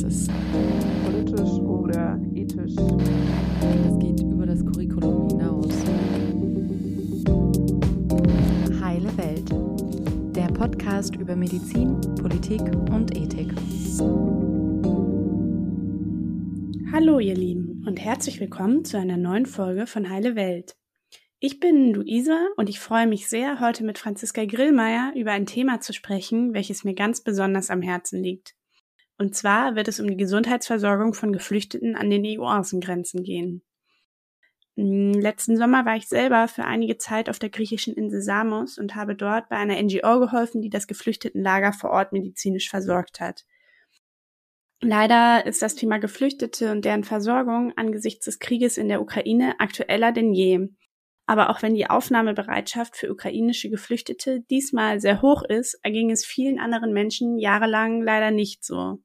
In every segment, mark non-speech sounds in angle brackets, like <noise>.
Das ist politisch oder ethisch. Das geht über das Curriculum hinaus. Heile Welt. Der Podcast über Medizin, Politik und Ethik. Hallo ihr Lieben und herzlich willkommen zu einer neuen Folge von Heile Welt. Ich bin Luisa und ich freue mich sehr, heute mit Franziska Grillmeier über ein Thema zu sprechen, welches mir ganz besonders am Herzen liegt. Und zwar wird es um die Gesundheitsversorgung von Geflüchteten an den EU-Außengrenzen gehen. Hm, letzten Sommer war ich selber für einige Zeit auf der griechischen Insel Samos und habe dort bei einer NGO geholfen, die das Geflüchtetenlager vor Ort medizinisch versorgt hat. Leider ist das Thema Geflüchtete und deren Versorgung angesichts des Krieges in der Ukraine aktueller denn je. Aber auch wenn die Aufnahmebereitschaft für ukrainische Geflüchtete diesmal sehr hoch ist, erging es vielen anderen Menschen jahrelang leider nicht so.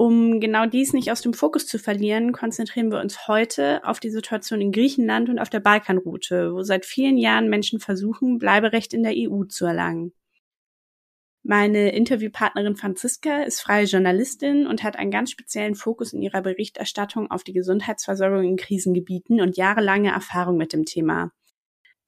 Um genau dies nicht aus dem Fokus zu verlieren, konzentrieren wir uns heute auf die Situation in Griechenland und auf der Balkanroute, wo seit vielen Jahren Menschen versuchen, Bleiberecht in der EU zu erlangen. Meine Interviewpartnerin Franziska ist freie Journalistin und hat einen ganz speziellen Fokus in ihrer Berichterstattung auf die Gesundheitsversorgung in Krisengebieten und jahrelange Erfahrung mit dem Thema.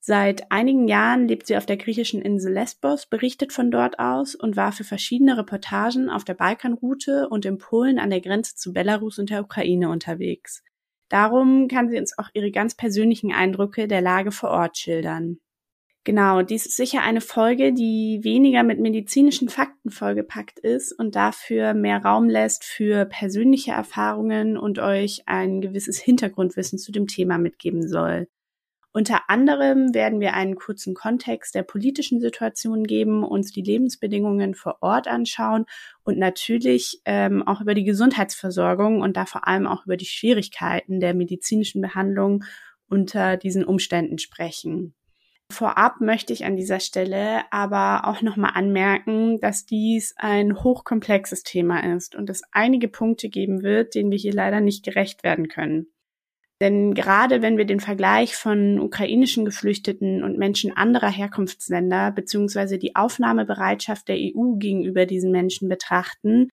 Seit einigen Jahren lebt sie auf der griechischen Insel Lesbos, berichtet von dort aus und war für verschiedene Reportagen auf der Balkanroute und in Polen an der Grenze zu Belarus und der Ukraine unterwegs. Darum kann sie uns auch ihre ganz persönlichen Eindrücke der Lage vor Ort schildern. Genau, dies ist sicher eine Folge, die weniger mit medizinischen Fakten vollgepackt ist und dafür mehr Raum lässt für persönliche Erfahrungen und euch ein gewisses Hintergrundwissen zu dem Thema mitgeben soll. Unter anderem werden wir einen kurzen Kontext der politischen Situation geben, uns die Lebensbedingungen vor Ort anschauen und natürlich ähm, auch über die Gesundheitsversorgung und da vor allem auch über die Schwierigkeiten der medizinischen Behandlung unter diesen Umständen sprechen. Vorab möchte ich an dieser Stelle aber auch nochmal anmerken, dass dies ein hochkomplexes Thema ist und es einige Punkte geben wird, denen wir hier leider nicht gerecht werden können. Denn gerade wenn wir den Vergleich von ukrainischen Geflüchteten und Menschen anderer Herkunftsländer beziehungsweise die Aufnahmebereitschaft der EU gegenüber diesen Menschen betrachten,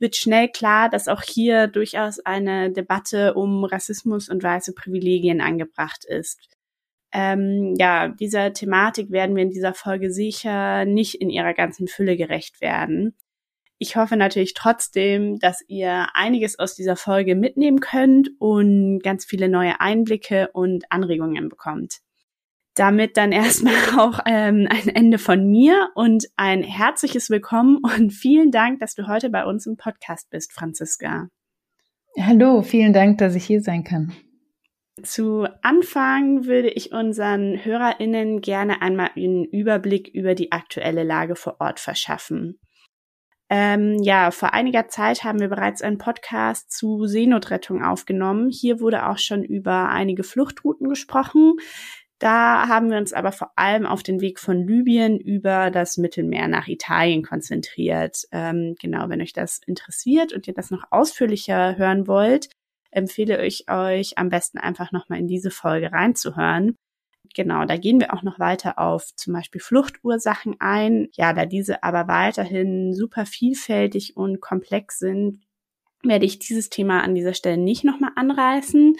wird schnell klar, dass auch hier durchaus eine Debatte um Rassismus und weiße Privilegien angebracht ist. Ähm, ja, dieser Thematik werden wir in dieser Folge sicher nicht in ihrer ganzen Fülle gerecht werden. Ich hoffe natürlich trotzdem, dass ihr einiges aus dieser Folge mitnehmen könnt und ganz viele neue Einblicke und Anregungen bekommt. Damit dann <laughs> erstmal auch ähm, ein Ende von mir und ein herzliches Willkommen und vielen Dank, dass du heute bei uns im Podcast bist, Franziska. Hallo, vielen Dank, dass ich hier sein kann. Zu Anfang würde ich unseren HörerInnen gerne einmal einen Überblick über die aktuelle Lage vor Ort verschaffen. Ähm, ja, vor einiger Zeit haben wir bereits einen Podcast zu Seenotrettung aufgenommen. Hier wurde auch schon über einige Fluchtrouten gesprochen. Da haben wir uns aber vor allem auf den Weg von Libyen über das Mittelmeer nach Italien konzentriert. Ähm, genau, wenn euch das interessiert und ihr das noch ausführlicher hören wollt, empfehle ich euch am besten einfach nochmal in diese Folge reinzuhören. Genau, da gehen wir auch noch weiter auf zum Beispiel Fluchtursachen ein. Ja, da diese aber weiterhin super vielfältig und komplex sind, werde ich dieses Thema an dieser Stelle nicht nochmal anreißen.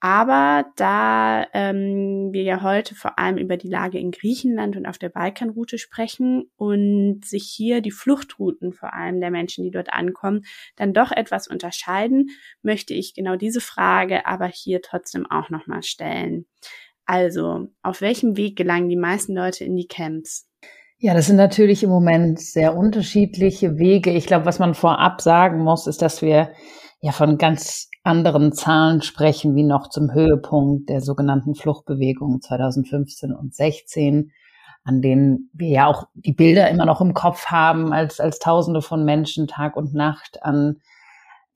Aber da ähm, wir ja heute vor allem über die Lage in Griechenland und auf der Balkanroute sprechen und sich hier die Fluchtrouten vor allem der Menschen, die dort ankommen, dann doch etwas unterscheiden, möchte ich genau diese Frage aber hier trotzdem auch nochmal stellen. Also, auf welchem Weg gelangen die meisten Leute in die Camps? Ja, das sind natürlich im Moment sehr unterschiedliche Wege. Ich glaube, was man vorab sagen muss, ist, dass wir ja von ganz anderen Zahlen sprechen, wie noch zum Höhepunkt der sogenannten Fluchtbewegung 2015 und 16, an denen wir ja auch die Bilder immer noch im Kopf haben, als, als Tausende von Menschen Tag und Nacht an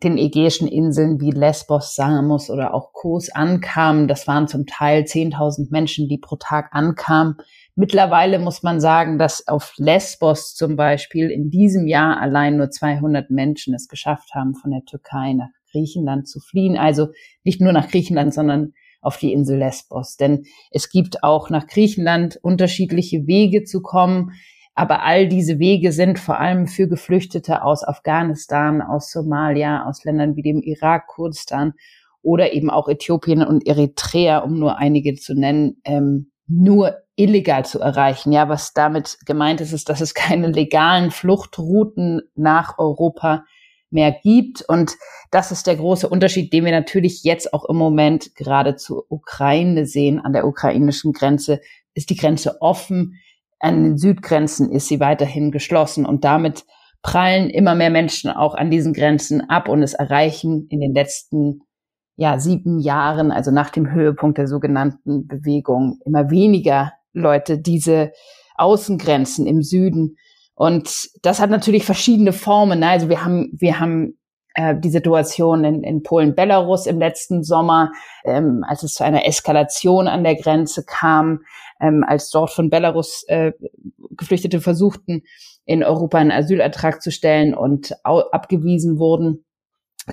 den ägäischen Inseln wie Lesbos, Samos oder auch Kos ankamen. Das waren zum Teil 10.000 Menschen, die pro Tag ankamen. Mittlerweile muss man sagen, dass auf Lesbos zum Beispiel in diesem Jahr allein nur 200 Menschen es geschafft haben, von der Türkei nach Griechenland zu fliehen. Also nicht nur nach Griechenland, sondern auf die Insel Lesbos. Denn es gibt auch nach Griechenland unterschiedliche Wege zu kommen. Aber all diese Wege sind vor allem für Geflüchtete aus Afghanistan, aus Somalia, aus Ländern wie dem Irak, Kurdistan oder eben auch Äthiopien und Eritrea, um nur einige zu nennen, ähm, nur illegal zu erreichen. Ja, was damit gemeint ist, ist, dass es keine legalen Fluchtrouten nach Europa mehr gibt. Und das ist der große Unterschied, den wir natürlich jetzt auch im Moment gerade zur Ukraine sehen. An der ukrainischen Grenze ist die Grenze offen. An den Südgrenzen ist sie weiterhin geschlossen und damit prallen immer mehr Menschen auch an diesen Grenzen ab und es erreichen in den letzten ja, sieben Jahren, also nach dem Höhepunkt der sogenannten Bewegung, immer weniger Leute diese Außengrenzen im Süden. Und das hat natürlich verschiedene Formen. Also wir haben, wir haben äh, die Situation in, in Polen-Belarus im letzten Sommer, ähm, als es zu einer Eskalation an der Grenze kam, ähm, als dort von Belarus äh, Geflüchtete versuchten, in Europa einen Asylantrag zu stellen und abgewiesen wurden.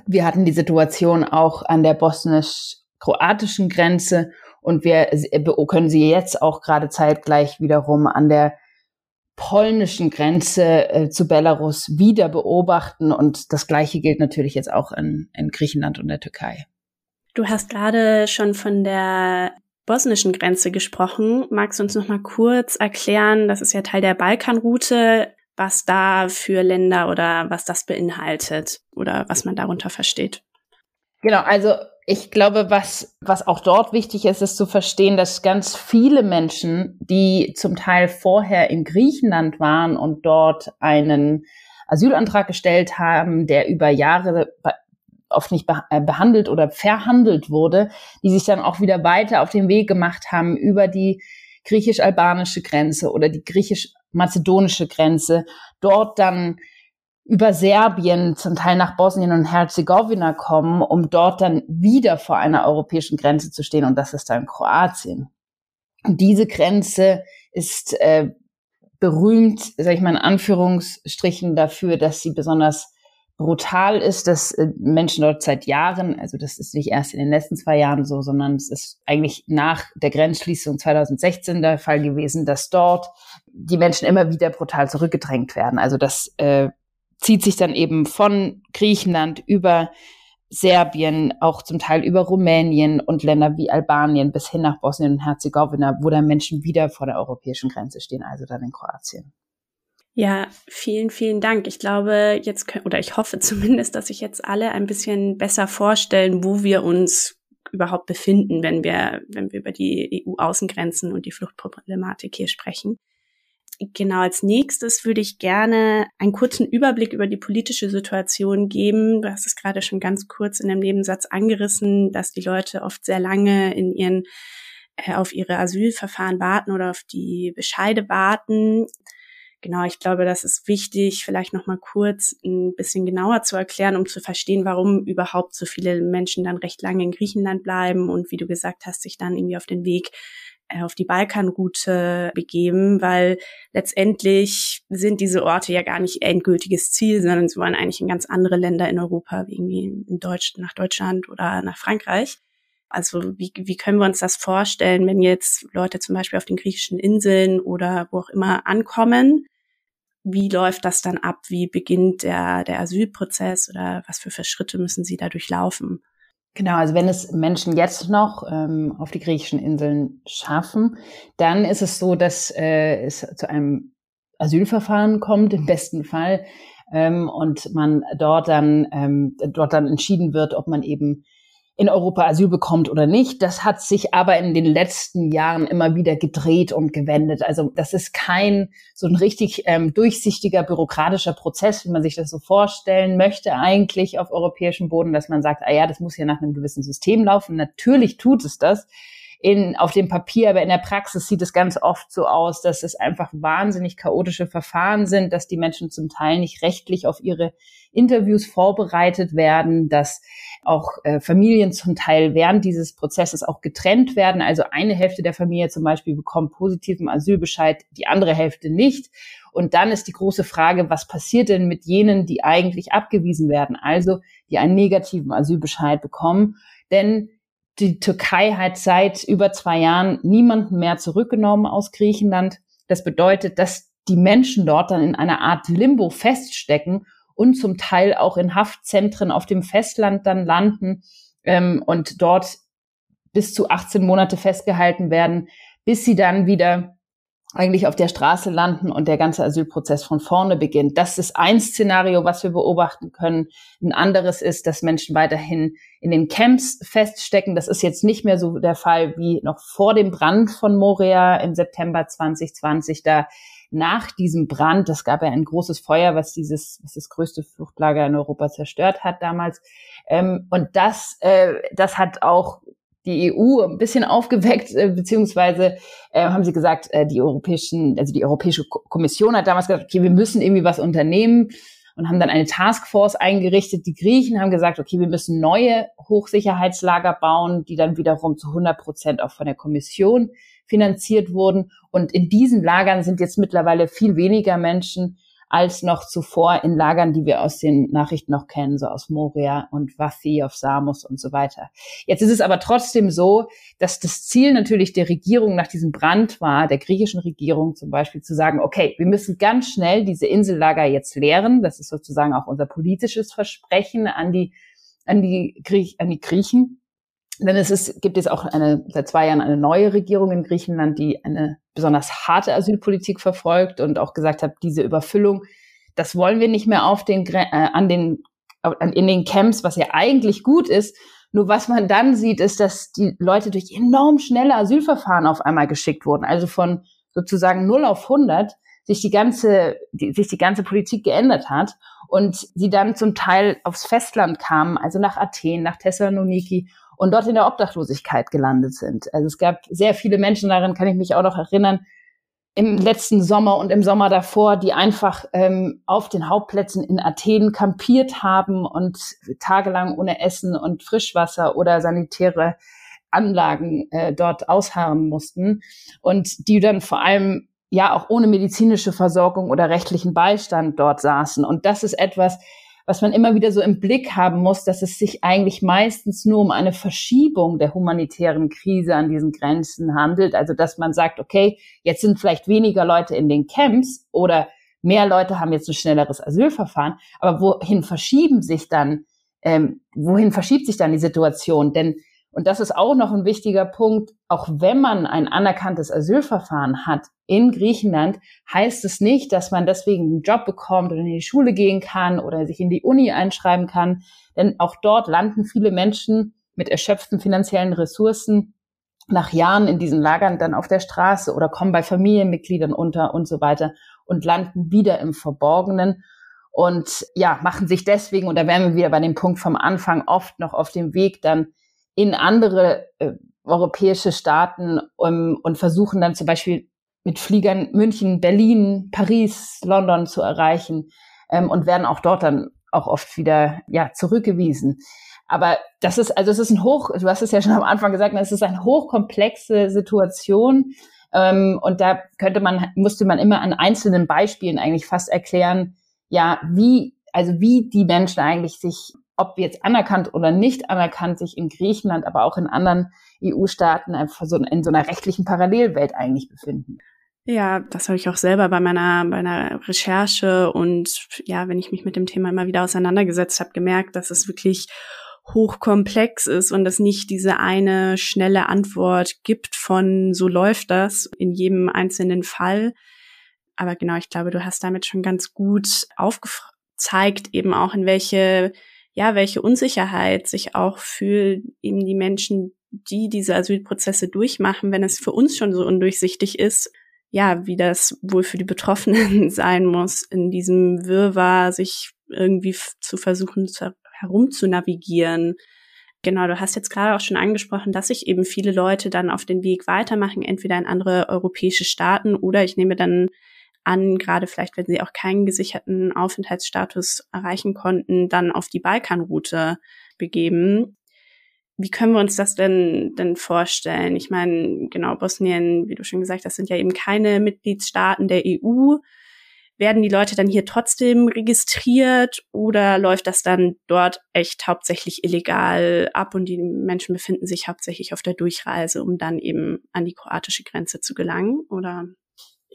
Wir hatten die Situation auch an der bosnisch-kroatischen Grenze und wir können sie jetzt auch gerade zeitgleich wiederum an der polnischen Grenze äh, zu Belarus wieder beobachten. Und das Gleiche gilt natürlich jetzt auch in, in Griechenland und der Türkei. Du hast gerade schon von der bosnischen Grenze gesprochen. Magst du uns noch mal kurz erklären, das ist ja Teil der Balkanroute, was da für Länder oder was das beinhaltet oder was man darunter versteht? Genau, also ich glaube, was, was auch dort wichtig ist, ist zu verstehen, dass ganz viele Menschen, die zum Teil vorher in Griechenland waren und dort einen Asylantrag gestellt haben, der über Jahre oft nicht äh, behandelt oder verhandelt wurde, die sich dann auch wieder weiter auf den Weg gemacht haben über die griechisch-albanische Grenze oder die griechisch-mazedonische Grenze, dort dann über Serbien, zum Teil nach Bosnien und Herzegowina kommen, um dort dann wieder vor einer europäischen Grenze zu stehen. Und das ist dann Kroatien. Und diese Grenze ist äh, berühmt, sage ich mal in Anführungsstrichen, dafür, dass sie besonders brutal ist, dass äh, Menschen dort seit Jahren, also das ist nicht erst in den letzten zwei Jahren so, sondern es ist eigentlich nach der Grenzschließung 2016 der Fall gewesen, dass dort die Menschen immer wieder brutal zurückgedrängt werden. Also das äh, zieht sich dann eben von Griechenland über Serbien, auch zum Teil über Rumänien und Länder wie Albanien bis hin nach Bosnien und Herzegowina, wo dann Menschen wieder vor der europäischen Grenze stehen, also dann in Kroatien. Ja, vielen, vielen Dank. Ich glaube, jetzt oder ich hoffe <laughs> zumindest, dass sich jetzt alle ein bisschen besser vorstellen, wo wir uns überhaupt befinden, wenn wir, wenn wir über die EU-Außengrenzen und die Fluchtproblematik hier sprechen. Genau, als nächstes würde ich gerne einen kurzen Überblick über die politische Situation geben. Du hast es gerade schon ganz kurz in dem Nebensatz angerissen, dass die Leute oft sehr lange in ihren äh, auf ihre Asylverfahren warten oder auf die Bescheide warten. Genau, ich glaube, das ist wichtig, vielleicht noch mal kurz ein bisschen genauer zu erklären, um zu verstehen, warum überhaupt so viele Menschen dann recht lange in Griechenland bleiben und wie du gesagt hast, sich dann irgendwie auf den Weg auf die Balkanroute begeben, weil letztendlich sind diese Orte ja gar nicht endgültiges Ziel, sondern sie wollen eigentlich in ganz andere Länder in Europa, wie irgendwie in Deutsch, nach Deutschland oder nach Frankreich. Also wie, wie können wir uns das vorstellen, wenn jetzt Leute zum Beispiel auf den griechischen Inseln oder wo auch immer ankommen? Wie läuft das dann ab? Wie beginnt der, der Asylprozess oder was für Schritte müssen sie da durchlaufen? Genau, also wenn es Menschen jetzt noch ähm, auf die griechischen Inseln schaffen, dann ist es so, dass äh, es zu einem Asylverfahren kommt, im besten Fall, ähm, und man dort dann ähm, dort dann entschieden wird, ob man eben in Europa Asyl bekommt oder nicht. Das hat sich aber in den letzten Jahren immer wieder gedreht und gewendet. Also das ist kein so ein richtig ähm, durchsichtiger bürokratischer Prozess, wie man sich das so vorstellen möchte eigentlich auf europäischem Boden, dass man sagt, ah ja, das muss ja nach einem gewissen System laufen. Natürlich tut es das in, auf dem Papier, aber in der Praxis sieht es ganz oft so aus, dass es einfach wahnsinnig chaotische Verfahren sind, dass die Menschen zum Teil nicht rechtlich auf ihre Interviews vorbereitet werden, dass auch äh, Familien zum Teil während dieses Prozesses auch getrennt werden. Also eine Hälfte der Familie zum Beispiel bekommt positiven Asylbescheid, die andere Hälfte nicht. Und dann ist die große Frage, was passiert denn mit jenen, die eigentlich abgewiesen werden, also die einen negativen Asylbescheid bekommen? Denn die Türkei hat seit über zwei Jahren niemanden mehr zurückgenommen aus Griechenland. Das bedeutet, dass die Menschen dort dann in einer Art Limbo feststecken und zum Teil auch in Haftzentren auf dem Festland dann landen ähm, und dort bis zu 18 Monate festgehalten werden, bis sie dann wieder eigentlich auf der Straße landen und der ganze Asylprozess von vorne beginnt. Das ist ein Szenario, was wir beobachten können. Ein anderes ist, dass Menschen weiterhin in den Camps feststecken. Das ist jetzt nicht mehr so der Fall wie noch vor dem Brand von Moria im September 2020. Da nach diesem Brand, das gab ja ein großes Feuer, was dieses, was das größte Fluchtlager in Europa zerstört hat damals. Ähm, und das, äh, das hat auch die EU ein bisschen aufgeweckt, äh, beziehungsweise äh, haben sie gesagt, äh, die europäischen, also die Europäische Kommission hat damals gesagt, okay, wir müssen irgendwie was unternehmen und haben dann eine Taskforce eingerichtet. Die Griechen haben gesagt, okay, wir müssen neue Hochsicherheitslager bauen, die dann wiederum zu 100 Prozent auch von der Kommission finanziert wurden. Und in diesen Lagern sind jetzt mittlerweile viel weniger Menschen als noch zuvor in Lagern, die wir aus den Nachrichten noch kennen, so aus Moria und Wathi auf Samos und so weiter. Jetzt ist es aber trotzdem so, dass das Ziel natürlich der Regierung nach diesem Brand war, der griechischen Regierung zum Beispiel zu sagen, okay, wir müssen ganz schnell diese Insellager jetzt leeren. Das ist sozusagen auch unser politisches Versprechen an die, an die, Griech, an die Griechen. Denn es ist, gibt jetzt auch eine, seit zwei Jahren eine neue Regierung in Griechenland, die eine besonders harte Asylpolitik verfolgt und auch gesagt hat, diese Überfüllung, das wollen wir nicht mehr auf den, äh, an den, in den Camps, was ja eigentlich gut ist. Nur was man dann sieht, ist, dass die Leute durch enorm schnelle Asylverfahren auf einmal geschickt wurden. Also von sozusagen 0 auf 100 sich die ganze, die, sich die ganze Politik geändert hat und sie dann zum Teil aufs Festland kamen, also nach Athen, nach Thessaloniki und dort in der Obdachlosigkeit gelandet sind. Also es gab sehr viele Menschen, daran kann ich mich auch noch erinnern, im letzten Sommer und im Sommer davor, die einfach ähm, auf den Hauptplätzen in Athen kampiert haben und tagelang ohne Essen und Frischwasser oder sanitäre Anlagen äh, dort ausharren mussten und die dann vor allem ja auch ohne medizinische Versorgung oder rechtlichen Beistand dort saßen. Und das ist etwas, was man immer wieder so im Blick haben muss, dass es sich eigentlich meistens nur um eine Verschiebung der humanitären Krise an diesen Grenzen handelt. Also dass man sagt, okay, jetzt sind vielleicht weniger Leute in den Camps oder mehr Leute haben jetzt ein schnelleres Asylverfahren, aber wohin verschieben sich dann, ähm, wohin verschiebt sich dann die Situation? Denn und das ist auch noch ein wichtiger Punkt. Auch wenn man ein anerkanntes Asylverfahren hat in Griechenland, heißt es nicht, dass man deswegen einen Job bekommt oder in die Schule gehen kann oder sich in die Uni einschreiben kann. Denn auch dort landen viele Menschen mit erschöpften finanziellen Ressourcen nach Jahren in diesen Lagern dann auf der Straße oder kommen bei Familienmitgliedern unter und so weiter und landen wieder im Verborgenen und ja, machen sich deswegen, und da wären wir wieder bei dem Punkt vom Anfang, oft noch auf dem Weg dann in andere äh, europäische Staaten um, und versuchen dann zum Beispiel mit Fliegern München, Berlin, Paris, London zu erreichen ähm, und werden auch dort dann auch oft wieder ja zurückgewiesen. Aber das ist also es ist ein hoch, du hast es ja schon am Anfang gesagt, es ist eine hochkomplexe Situation ähm, und da könnte man musste man immer an einzelnen Beispielen eigentlich fast erklären, ja wie also wie die Menschen eigentlich sich ob jetzt anerkannt oder nicht anerkannt, sich in Griechenland, aber auch in anderen EU-Staaten einfach so in so einer rechtlichen Parallelwelt eigentlich befinden. Ja, das habe ich auch selber bei meiner, bei meiner Recherche und ja, wenn ich mich mit dem Thema immer wieder auseinandergesetzt habe, gemerkt, dass es wirklich hochkomplex ist und es nicht diese eine schnelle Antwort gibt von so läuft das in jedem einzelnen Fall. Aber genau, ich glaube, du hast damit schon ganz gut aufgezeigt, eben auch in welche ja, welche Unsicherheit sich auch für eben die Menschen, die diese Asylprozesse durchmachen, wenn es für uns schon so undurchsichtig ist, ja, wie das wohl für die Betroffenen <laughs> sein muss, in diesem Wirrwarr sich irgendwie zu versuchen, zu, herumzunavigieren. Genau, du hast jetzt gerade auch schon angesprochen, dass sich eben viele Leute dann auf den Weg weitermachen, entweder in andere europäische Staaten oder ich nehme dann an, gerade vielleicht, wenn sie auch keinen gesicherten Aufenthaltsstatus erreichen konnten, dann auf die Balkanroute begeben. Wie können wir uns das denn, denn vorstellen? Ich meine, genau, Bosnien, wie du schon gesagt hast, sind ja eben keine Mitgliedstaaten der EU. Werden die Leute dann hier trotzdem registriert oder läuft das dann dort echt hauptsächlich illegal ab und die Menschen befinden sich hauptsächlich auf der Durchreise, um dann eben an die kroatische Grenze zu gelangen? Oder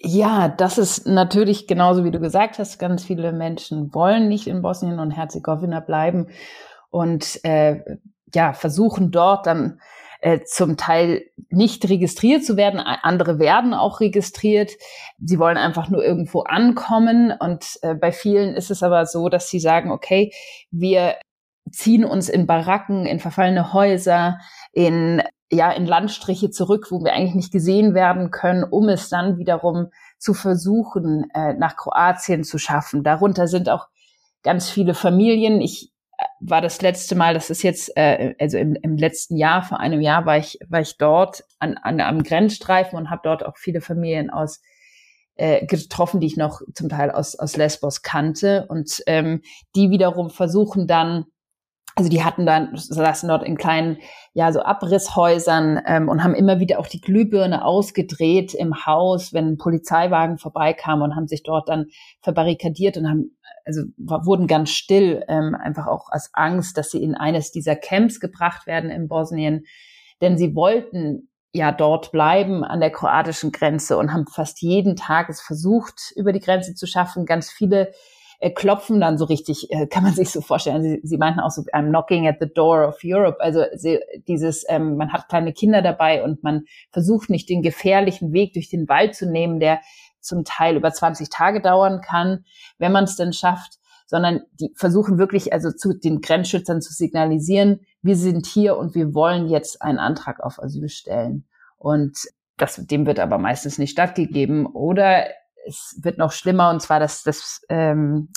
Ja, das ist natürlich genauso wie du gesagt hast. Ganz viele Menschen wollen nicht in Bosnien und Herzegowina bleiben und äh, ja versuchen dort dann äh, zum Teil nicht registriert zu werden. Andere werden auch registriert. Sie wollen einfach nur irgendwo ankommen. Und äh, bei vielen ist es aber so, dass sie sagen, okay, wir ziehen uns in Baracken, in verfallene Häuser, in ja in Landstriche zurück, wo wir eigentlich nicht gesehen werden können, um es dann wiederum zu versuchen, äh, nach Kroatien zu schaffen. Darunter sind auch ganz viele Familien. Ich äh, war das letzte Mal, das ist jetzt, äh, also im, im letzten Jahr, vor einem Jahr war ich, war ich dort an, an am Grenzstreifen und habe dort auch viele Familien aus äh, getroffen, die ich noch zum Teil aus, aus Lesbos kannte und ähm, die wiederum versuchen dann also die hatten dann, saßen dort in kleinen, ja, so Abrisshäusern ähm, und haben immer wieder auch die Glühbirne ausgedreht im Haus, wenn ein Polizeiwagen vorbeikam und haben sich dort dann verbarrikadiert und haben, also wurden ganz still, ähm, einfach auch aus Angst, dass sie in eines dieser Camps gebracht werden in Bosnien. Denn sie wollten ja dort bleiben an der kroatischen Grenze und haben fast jeden Tag es versucht, über die Grenze zu schaffen. Ganz viele äh, klopfen dann so richtig, äh, kann man sich so vorstellen. Sie, sie meinten auch so, I'm knocking at the door of Europe. Also sie, dieses, ähm, man hat kleine Kinder dabei und man versucht nicht den gefährlichen Weg durch den Wald zu nehmen, der zum Teil über 20 Tage dauern kann, wenn man es denn schafft, sondern die versuchen wirklich also zu den Grenzschützern zu signalisieren, wir sind hier und wir wollen jetzt einen Antrag auf Asyl stellen. Und das, dem wird aber meistens nicht stattgegeben. Oder es wird noch schlimmer und zwar, dass, dass ähm,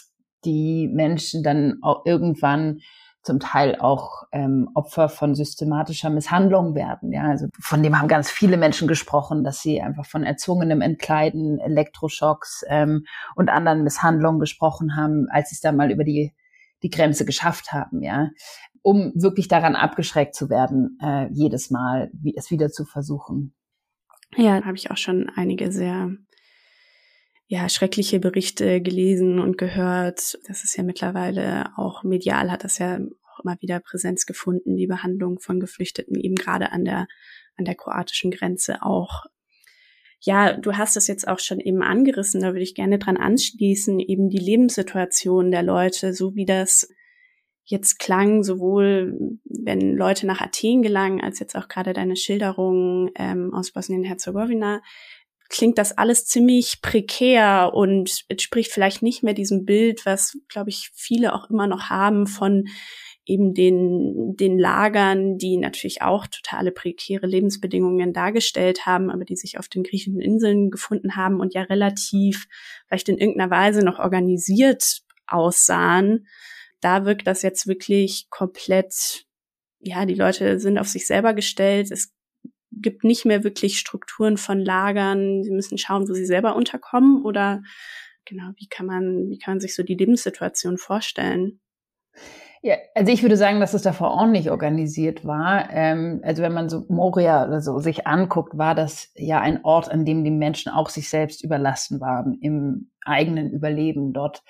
die Menschen dann auch irgendwann zum Teil auch ähm, Opfer von systematischer Misshandlung werden. Ja, also von dem haben ganz viele Menschen gesprochen, dass sie einfach von erzwungenem Entkleiden, Elektroschocks ähm, und anderen Misshandlungen gesprochen haben, als sie es dann mal über die die Grenze geschafft haben. Ja, um wirklich daran abgeschreckt zu werden, äh, jedes Mal wie, es wieder zu versuchen. Ja, habe ich auch schon einige sehr ja, schreckliche Berichte gelesen und gehört. Das ist ja mittlerweile auch medial hat das ja auch immer wieder Präsenz gefunden, die Behandlung von Geflüchteten eben gerade an der, an der kroatischen Grenze auch. Ja, du hast es jetzt auch schon eben angerissen, da würde ich gerne dran anschließen, eben die Lebenssituation der Leute, so wie das jetzt klang, sowohl wenn Leute nach Athen gelangen, als jetzt auch gerade deine Schilderung ähm, aus Bosnien-Herzegowina, klingt das alles ziemlich prekär und entspricht vielleicht nicht mehr diesem Bild, was, glaube ich, viele auch immer noch haben von eben den, den Lagern, die natürlich auch totale prekäre Lebensbedingungen dargestellt haben, aber die sich auf den griechischen Inseln gefunden haben und ja relativ vielleicht in irgendeiner Weise noch organisiert aussahen. Da wirkt das jetzt wirklich komplett, ja, die Leute sind auf sich selber gestellt. Es gibt nicht mehr wirklich Strukturen von Lagern. Sie müssen schauen, wo sie selber unterkommen oder genau, wie kann man, wie kann man sich so die Lebenssituation vorstellen? Ja, also ich würde sagen, dass es davor nicht organisiert war. Ähm, also wenn man so Moria oder so sich anguckt, war das ja ein Ort, an dem die Menschen auch sich selbst überlassen waren im eigenen Überleben. Dort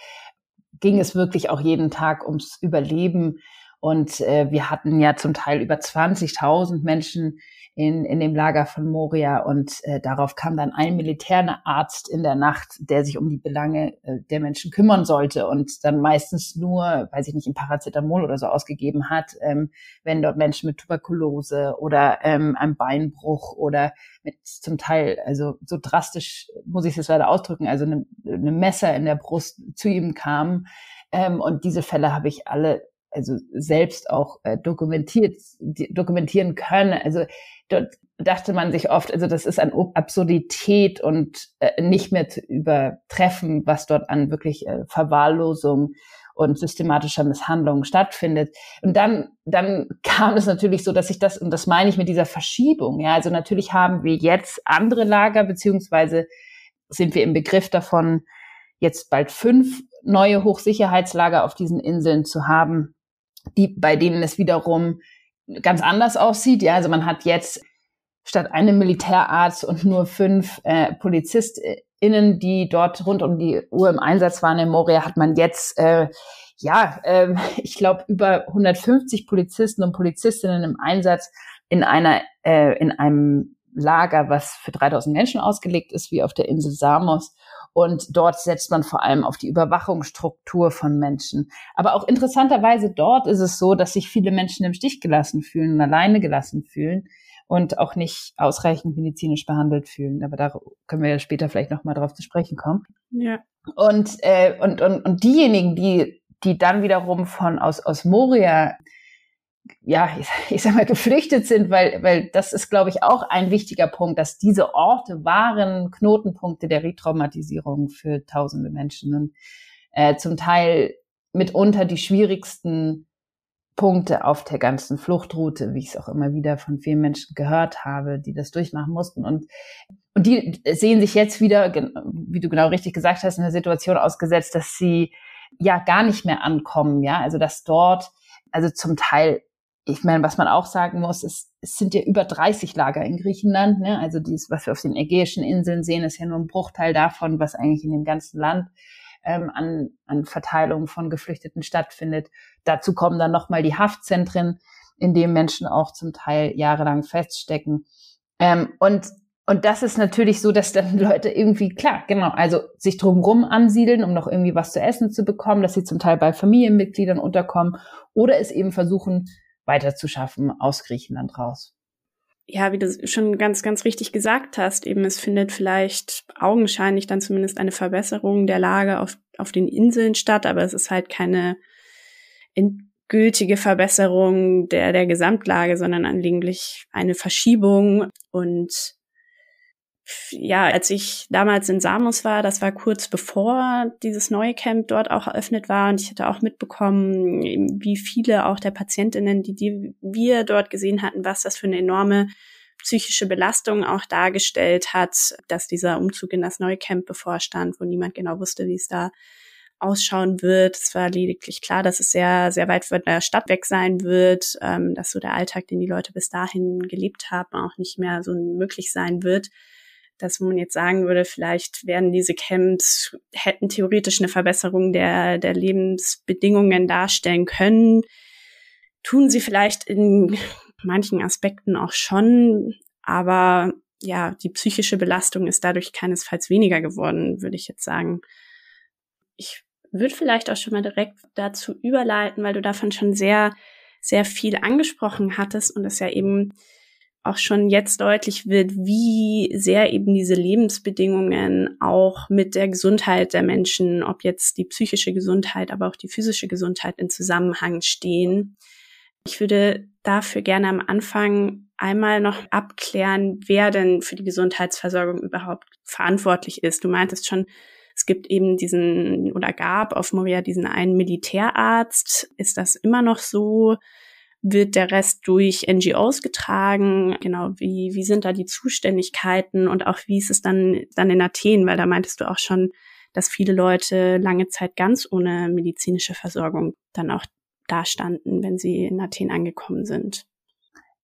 ging es wirklich auch jeden Tag ums Überleben. Und äh, wir hatten ja zum Teil über 20.000 Menschen in, in dem Lager von Moria und äh, darauf kam dann ein Militärarzt in der Nacht, der sich um die Belange äh, der Menschen kümmern sollte und dann meistens nur, weiß ich nicht, ein Paracetamol oder so ausgegeben hat, ähm, wenn dort Menschen mit Tuberkulose oder ähm, einem Beinbruch oder mit zum Teil, also so drastisch muss ich es leider ausdrücken, also eine, eine Messer in der Brust zu ihm kamen. Ähm, und diese Fälle habe ich alle also selbst auch äh, dokumentiert dokumentieren können. Also dort dachte man sich oft, also das ist eine Absurdität und äh, nicht mehr zu übertreffen, was dort an wirklich äh, Verwahrlosung und systematischer Misshandlung stattfindet. Und dann, dann <laughs> kam es natürlich so, dass ich das, und das meine ich mit dieser Verschiebung, ja, also natürlich haben wir jetzt andere Lager, beziehungsweise sind wir im Begriff davon, jetzt bald fünf neue Hochsicherheitslager auf diesen Inseln zu haben, die, bei denen es wiederum ganz anders aussieht. Ja, also man hat jetzt statt einem Militärarzt und nur fünf äh, PolizistInnen, die dort rund um die Uhr im Einsatz waren in Moria, hat man jetzt äh, ja, äh, <laughs> ich glaube über 150 Polizisten und Polizistinnen im Einsatz in einer äh, in einem Lager, was für 3000 Menschen ausgelegt ist, wie auf der Insel Samos. Und dort setzt man vor allem auf die Überwachungsstruktur von Menschen. Aber auch interessanterweise dort ist es so, dass sich viele Menschen im Stich gelassen fühlen und alleine gelassen fühlen und auch nicht ausreichend medizinisch behandelt fühlen. Aber da können wir ja später vielleicht nochmal drauf zu sprechen kommen. Ja. Und, äh, und, und, und diejenigen, die, die dann wiederum von aus, aus Moria ja, <laughs> ich, sag mal, geflüchtet sind, weil, weil das ist, glaube ich, auch ein wichtiger Punkt, dass diese Orte waren Knotenpunkte der Retraumatisierung für tausende Menschen und äh, zum Teil mitunter die schwierigsten Punkte auf der ganzen Fluchtroute, wie ich es auch immer wieder von vielen Menschen gehört habe, die das durchmachen mussten. Und, und die sehen sich jetzt wieder, wie du genau richtig gesagt hast, in der Situation ausgesetzt, dass sie ja gar nicht mehr ankommen, ja, also dass dort, also zum Teil, ich meine, was man auch sagen muss, ist, es sind ja über 30 Lager in Griechenland, ne? also dies, was wir auf den Ägäischen Inseln sehen, ist ja nur ein Bruchteil davon, was eigentlich in dem ganzen Land ähm, an, an Verteilung von Geflüchteten stattfindet. Dazu kommen dann nochmal die Haftzentren, in denen Menschen auch zum Teil jahrelang feststecken. Ähm, und und das ist natürlich so, dass dann <laughs> Leute irgendwie, klar, genau, also sich drumherum ansiedeln, um noch irgendwie was zu essen zu bekommen, dass sie zum Teil bei Familienmitgliedern unterkommen oder es eben versuchen, weiterzuschaffen aus Griechenland raus. Ja, wie du schon ganz, ganz richtig gesagt hast, eben es findet vielleicht augenscheinlich dann zumindest eine Verbesserung der Lage auf, auf den Inseln statt, aber es ist halt keine endgültige Verbesserung der, der Gesamtlage, sondern anlegentlich eine Verschiebung. Und ja, als ich damals in Samos war, das war kurz bevor dieses neue Camp dort auch eröffnet war und ich hatte auch mitbekommen, wie viele auch der Patientinnen, die, die wir dort gesehen hatten, was das für eine enorme psychische Belastung auch dargestellt hat, dass dieser Umzug in das neue Camp bevorstand, wo niemand genau wusste, wie es da ausschauen wird. Es war lediglich klar, dass es sehr, sehr weit von der Stadt weg sein wird, ähm, dass so der Alltag, den die Leute bis dahin gelebt haben, auch nicht mehr so möglich sein wird dass man jetzt sagen würde, vielleicht werden diese Camps, hätten theoretisch eine Verbesserung der, der Lebensbedingungen darstellen können. Tun sie vielleicht in manchen Aspekten auch schon, aber ja, die psychische Belastung ist dadurch keinesfalls weniger geworden, würde ich jetzt sagen. Ich würde vielleicht auch schon mal direkt dazu überleiten, weil du davon schon sehr, sehr viel angesprochen hattest und es ja eben auch schon jetzt deutlich wird, wie sehr eben diese Lebensbedingungen auch mit der Gesundheit der Menschen, ob jetzt die psychische Gesundheit, aber auch die physische Gesundheit in Zusammenhang stehen. Ich würde dafür gerne am Anfang einmal noch abklären, wer denn für die Gesundheitsversorgung überhaupt verantwortlich ist. Du meintest schon, es gibt eben diesen oder gab auf Moria diesen einen Militärarzt. Ist das immer noch so? Wird der Rest durch NGOs getragen? Genau, wie, wie sind da die Zuständigkeiten und auch wie ist es dann, dann in Athen? Weil da meintest du auch schon, dass viele Leute lange Zeit ganz ohne medizinische Versorgung dann auch dastanden, wenn sie in Athen angekommen sind.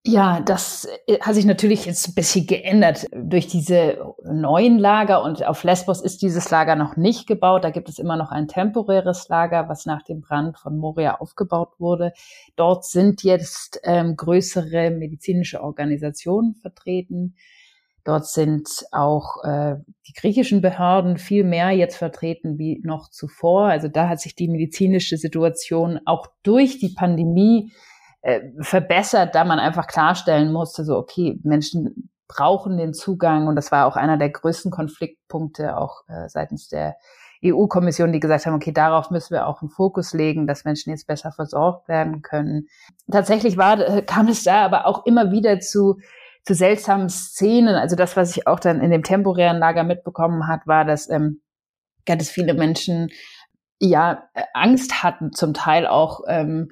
Ja, das äh, hat sich natürlich jetzt ein bisschen geändert durch diese neuen Lager und auf Lesbos ist dieses Lager noch nicht gebaut. Da gibt es immer noch ein temporäres Lager, was nach dem Brand von Moria aufgebaut wurde. Dort sind jetzt ähm, größere medizinische Organisationen vertreten. Dort sind auch äh, die griechischen Behörden viel mehr jetzt vertreten wie noch zuvor. Also da hat sich die medizinische Situation auch durch die Pandemie äh, verbessert, da man einfach klarstellen musste, so, okay, Menschen brauchen den Zugang und das war auch einer der größten Konfliktpunkte auch äh, seitens der EU-Kommission, die gesagt haben, okay, darauf müssen wir auch einen Fokus legen, dass Menschen jetzt besser versorgt werden können. Tatsächlich war, äh, kam es da aber auch immer wieder zu, zu seltsamen Szenen. Also das, was ich auch dann in dem temporären Lager mitbekommen hat, war, dass ähm, ganz viele Menschen ja Angst hatten, zum Teil auch ähm,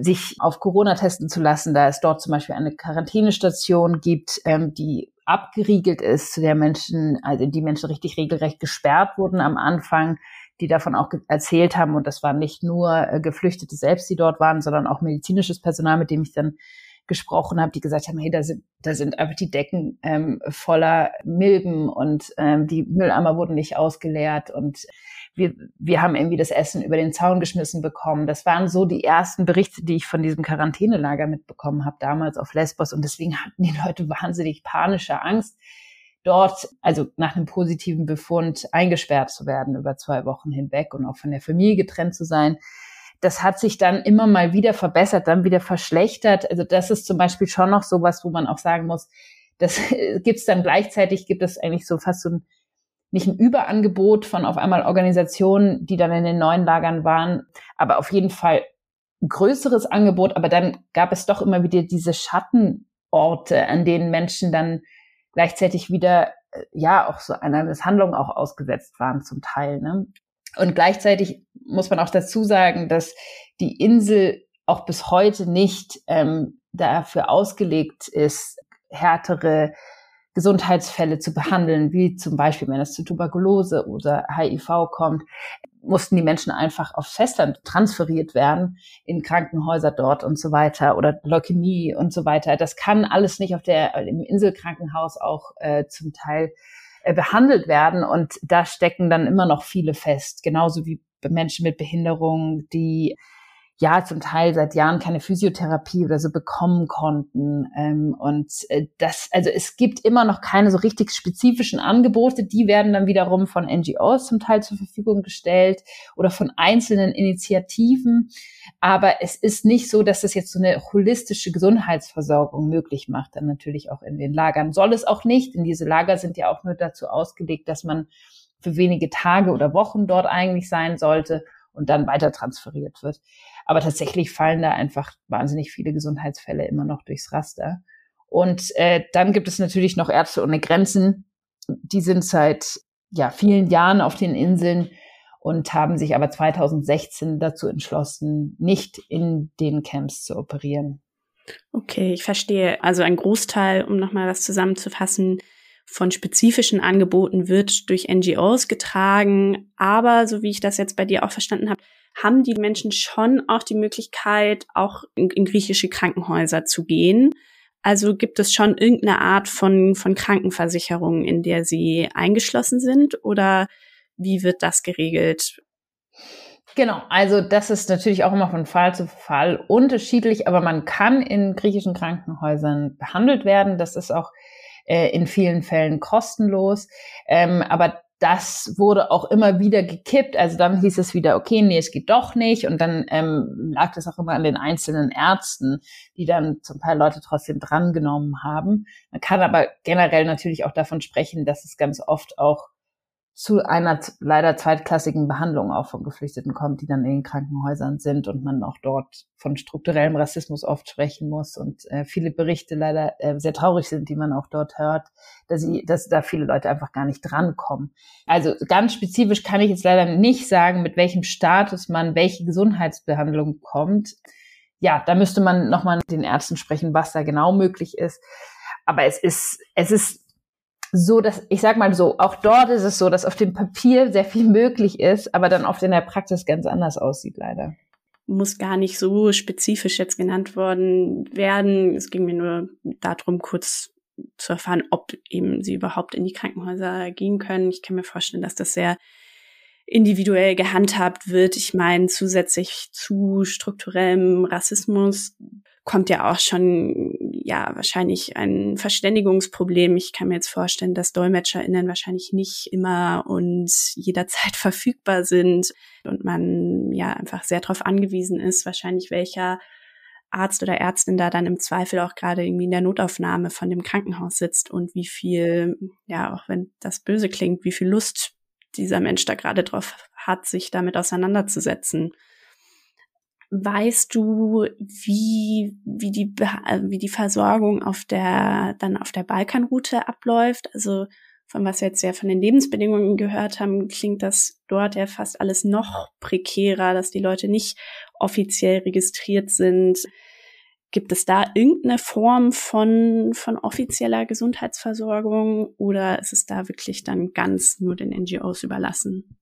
sich auf Corona testen zu lassen, da es dort zum Beispiel eine Quarantänestation gibt, ähm, die abgeriegelt ist, zu der Menschen, also die Menschen richtig regelrecht gesperrt wurden am Anfang, die davon auch erzählt haben. Und das waren nicht nur äh, Geflüchtete selbst, die dort waren, sondern auch medizinisches Personal, mit dem ich dann gesprochen habe, die gesagt haben, hey, da sind, da sind einfach die Decken ähm, voller Milben und ähm, die Mülleimer wurden nicht ausgeleert und wir, wir haben irgendwie das Essen über den Zaun geschmissen bekommen. Das waren so die ersten Berichte, die ich von diesem Quarantänelager mitbekommen habe, damals auf Lesbos. Und deswegen hatten die Leute <laughs> wahnsinnig panische Angst, dort, also nach einem positiven Befund, eingesperrt zu werden über zwei Wochen hinweg und auch von der Familie getrennt zu sein. Das hat sich dann immer mal wieder verbessert, dann wieder verschlechtert. Also das ist zum Beispiel schon noch sowas, wo man auch sagen muss, das <laughs> gibt es dann gleichzeitig, gibt es eigentlich so fast so ein nicht ein Überangebot von auf einmal Organisationen, die dann in den neuen Lagern waren, aber auf jeden Fall größeres Angebot. Aber dann gab es doch immer wieder diese Schattenorte, an denen Menschen dann gleichzeitig wieder, äh, ja, auch so einer Misshandlung auch ausgesetzt waren zum Teil. Ne? Und gleichzeitig muss man auch dazu sagen, dass die Insel auch bis heute nicht ähm, dafür ausgelegt ist, härtere Gesundheitsfälle zu behandeln, wie zum Beispiel, wenn es zu Tuberkulose oder HIV kommt, mussten die Menschen einfach aufs Festland transferiert werden, in Krankenhäuser dort und so weiter oder Leukämie und so weiter. Das kann alles nicht auf der, im Inselkrankenhaus auch äh, zum Teil äh, behandelt werden und da stecken dann immer noch viele fest, genauso wie Menschen mit Behinderung, die ja zum Teil seit Jahren keine Physiotherapie oder so bekommen konnten. Ähm, und äh, das, also es gibt immer noch keine so richtig spezifischen Angebote. Die werden dann wiederum von NGOs zum Teil zur Verfügung gestellt oder von einzelnen Initiativen. Aber es ist nicht so, dass das jetzt so eine holistische Gesundheitsversorgung möglich macht, dann natürlich auch in den Lagern. Soll es auch nicht, denn diese Lager sind ja auch nur dazu ausgelegt, dass man für wenige Tage oder Wochen dort eigentlich sein sollte und dann weiter transferiert wird. Aber tatsächlich fallen da einfach wahnsinnig viele Gesundheitsfälle immer noch durchs Raster. Und äh, dann gibt es natürlich noch Ärzte ohne Grenzen. Die sind seit ja, vielen Jahren auf den Inseln und haben sich aber 2016 dazu entschlossen, nicht in den Camps zu operieren. Okay, ich verstehe. Also ein Großteil, um nochmal was zusammenzufassen, von spezifischen Angeboten wird durch NGOs getragen. Aber so wie ich das jetzt bei dir auch verstanden habe, haben die Menschen schon auch die Möglichkeit, auch in, in griechische Krankenhäuser zu gehen. Also gibt es schon irgendeine Art von, von Krankenversicherung, in der sie eingeschlossen sind oder wie wird das geregelt? Genau, also das ist natürlich auch immer von Fall zu Fall unterschiedlich, aber man kann in griechischen Krankenhäusern behandelt werden. Das ist auch äh, in vielen Fällen kostenlos. Ähm, aber das wurde auch immer wieder gekippt. Also dann hieß es wieder, okay, nee, es geht doch nicht. Und dann ähm, lag das auch immer an den einzelnen Ärzten, die dann zum Teil Leute trotzdem drangenommen haben. Man kann aber generell natürlich auch davon sprechen, dass es ganz oft auch zu einer leider zweitklassigen Behandlung auch von Geflüchteten kommt, die dann in den Krankenhäusern sind und man auch dort von strukturellem Rassismus oft sprechen muss und äh, viele Berichte leider äh, sehr traurig sind, die man auch dort hört, dass, sie, dass da viele Leute einfach gar nicht drankommen. Also ganz spezifisch kann ich jetzt leider nicht sagen, mit welchem Status man welche Gesundheitsbehandlung kommt. Ja, da müsste man nochmal mit den Ärzten sprechen, was da genau möglich ist. Aber es ist, es ist so, dass ich sag mal so, auch dort ist es so, dass auf dem Papier sehr viel möglich ist, aber dann oft in der Praxis ganz anders aussieht, leider. Muss gar nicht so spezifisch jetzt genannt worden werden. Es ging mir nur darum, kurz zu erfahren, ob eben sie überhaupt in die Krankenhäuser gehen können. Ich kann mir vorstellen, dass das sehr individuell gehandhabt wird. Ich meine, zusätzlich zu strukturellem Rassismus kommt ja auch schon, ja, wahrscheinlich ein Verständigungsproblem. Ich kann mir jetzt vorstellen, dass DolmetscherInnen wahrscheinlich nicht immer und jederzeit <laughs> verfügbar sind und man ja einfach sehr darauf angewiesen ist, wahrscheinlich welcher Arzt oder Ärztin da dann im Zweifel auch gerade irgendwie in der Notaufnahme von dem Krankenhaus sitzt und wie viel, ja, auch wenn das böse klingt, wie viel Lust dieser Mensch da gerade drauf hat, sich damit auseinanderzusetzen. Weißt du, wie, wie die, äh, wie die Versorgung auf der, dann auf der Balkanroute abläuft? Also, von was wir jetzt ja von den Lebensbedingungen gehört haben, klingt das dort ja fast alles noch prekärer, dass die Leute nicht offiziell registriert sind. Gibt es da irgendeine Form von, von offizieller Gesundheitsversorgung oder ist es da wirklich dann ganz nur den NGOs überlassen?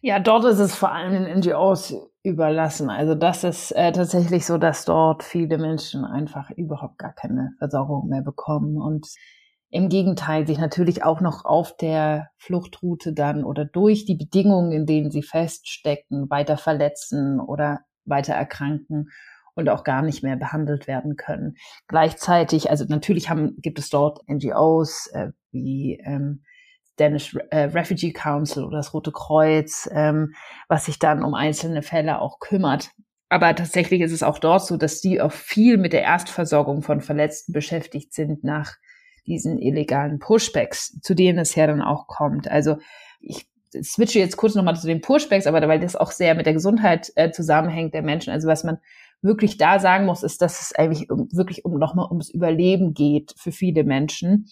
Ja, dort ist es vor allem den NGOs überlassen. Also das ist äh, tatsächlich so, dass dort viele Menschen einfach überhaupt gar keine Versorgung mehr bekommen. Und im Gegenteil sich natürlich auch noch auf der Fluchtroute dann oder durch die Bedingungen, in denen sie feststecken, weiter verletzen oder weiter erkranken und auch gar nicht mehr behandelt werden können. Gleichzeitig, also natürlich haben, gibt es dort NGOs äh, wie ähm, Danish äh, Refugee Council oder das Rote Kreuz, ähm, was sich dann um einzelne Fälle auch kümmert. Aber tatsächlich ist es auch dort so, dass die auch viel mit der Erstversorgung von Verletzten beschäftigt sind nach diesen illegalen Pushbacks, zu denen es ja dann auch kommt. Also ich switche jetzt kurz nochmal zu den Pushbacks, aber weil das auch sehr mit der Gesundheit äh, zusammenhängt der Menschen. Also was man wirklich da sagen muss, ist, dass es eigentlich um, wirklich um nochmal ums Überleben geht für viele Menschen.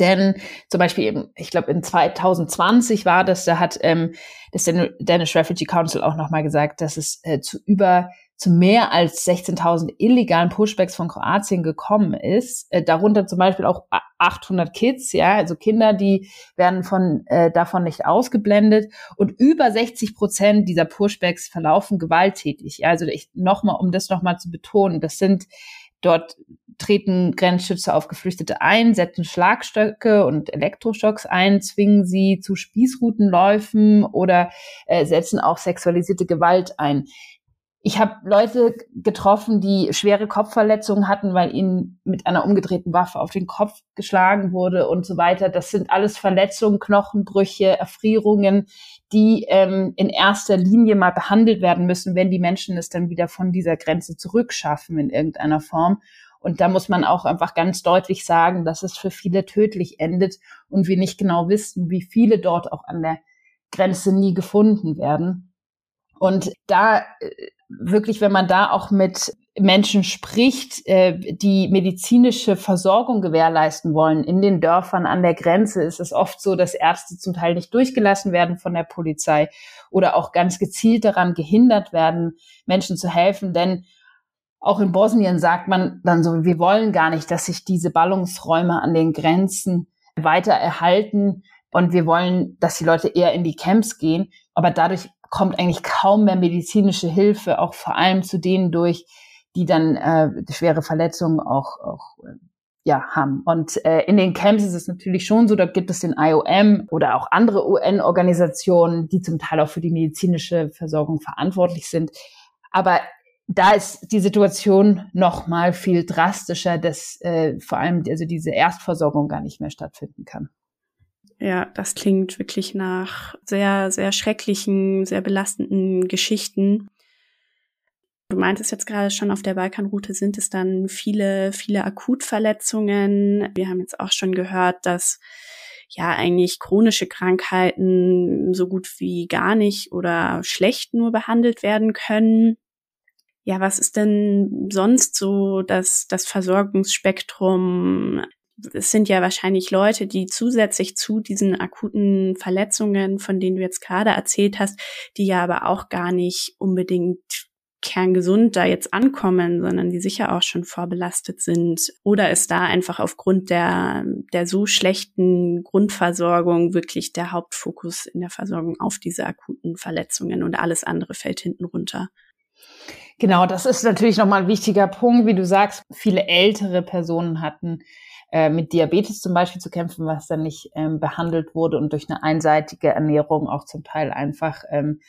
Denn zum Beispiel eben, ich glaube in 2020 war das, da hat ähm, das Danish Refugee Council auch nochmal gesagt, dass es äh, zu über zu mehr als 16.000 illegalen Pushbacks von Kroatien gekommen ist. Äh, darunter zum Beispiel auch 800 Kids, ja, also Kinder, die werden von äh, davon nicht ausgeblendet und über 60 Prozent dieser Pushbacks verlaufen gewalttätig. Ja, also ich nochmal, um das nochmal zu betonen, das sind dort treten Grenzschützer auf Geflüchtete ein, setzen Schlagstöcke und Elektroschocks ein, zwingen sie zu Spießrutenläufen oder äh, setzen auch sexualisierte Gewalt ein ich habe Leute getroffen, die schwere Kopfverletzungen hatten, weil ihnen mit einer umgedrehten Waffe auf den Kopf geschlagen wurde und so weiter. Das sind alles Verletzungen, Knochenbrüche, Erfrierungen, die ähm, in erster Linie mal behandelt werden müssen, wenn die Menschen es dann wieder von dieser Grenze zurückschaffen in irgendeiner Form. Und da muss man auch einfach ganz deutlich sagen, dass es für viele tödlich endet und wir nicht genau wissen, wie viele dort auch an der Grenze nie gefunden werden. Und da äh, wirklich, wenn man da auch mit Menschen spricht, äh, die medizinische Versorgung gewährleisten wollen in den Dörfern an der Grenze, ist es oft so, dass Ärzte zum Teil nicht durchgelassen werden von der Polizei oder auch ganz gezielt daran gehindert werden, Menschen zu helfen. Denn auch in Bosnien sagt man dann so, wir wollen gar nicht, dass sich diese Ballungsräume an den Grenzen weiter erhalten und wir wollen, dass die Leute eher in die Camps gehen. Aber dadurch kommt eigentlich kaum mehr medizinische Hilfe, auch vor allem zu denen durch, die dann äh, schwere Verletzungen auch, auch äh, ja, haben. Und äh, in den Camps ist es natürlich schon so, da gibt es den IOM oder auch andere UN-Organisationen, die zum Teil auch für die medizinische Versorgung verantwortlich sind. Aber da ist die Situation noch mal viel drastischer, dass äh, vor allem also diese Erstversorgung gar nicht mehr stattfinden kann. Ja, das klingt wirklich nach sehr, sehr schrecklichen, sehr belastenden Geschichten. Du meintest jetzt gerade schon, auf der Balkanroute sind es dann viele, viele Akutverletzungen. Wir haben jetzt auch schon gehört, dass ja eigentlich chronische Krankheiten so gut wie gar nicht oder schlecht nur behandelt werden können. Ja, was ist denn sonst so das, das Versorgungsspektrum es sind ja wahrscheinlich Leute, die zusätzlich zu diesen akuten Verletzungen, von denen du jetzt gerade erzählt hast, die ja aber auch gar nicht unbedingt kerngesund da jetzt ankommen, sondern die sicher auch schon vorbelastet sind. Oder ist da einfach aufgrund der, der so schlechten Grundversorgung wirklich der Hauptfokus in der Versorgung auf diese akuten Verletzungen und alles andere fällt hinten runter? Genau, das ist natürlich nochmal ein wichtiger Punkt. Wie du sagst, viele ältere Personen hatten äh, mit Diabetes zum Beispiel zu kämpfen, was dann nicht ähm, behandelt wurde und durch eine einseitige Ernährung auch zum Teil einfach ähm,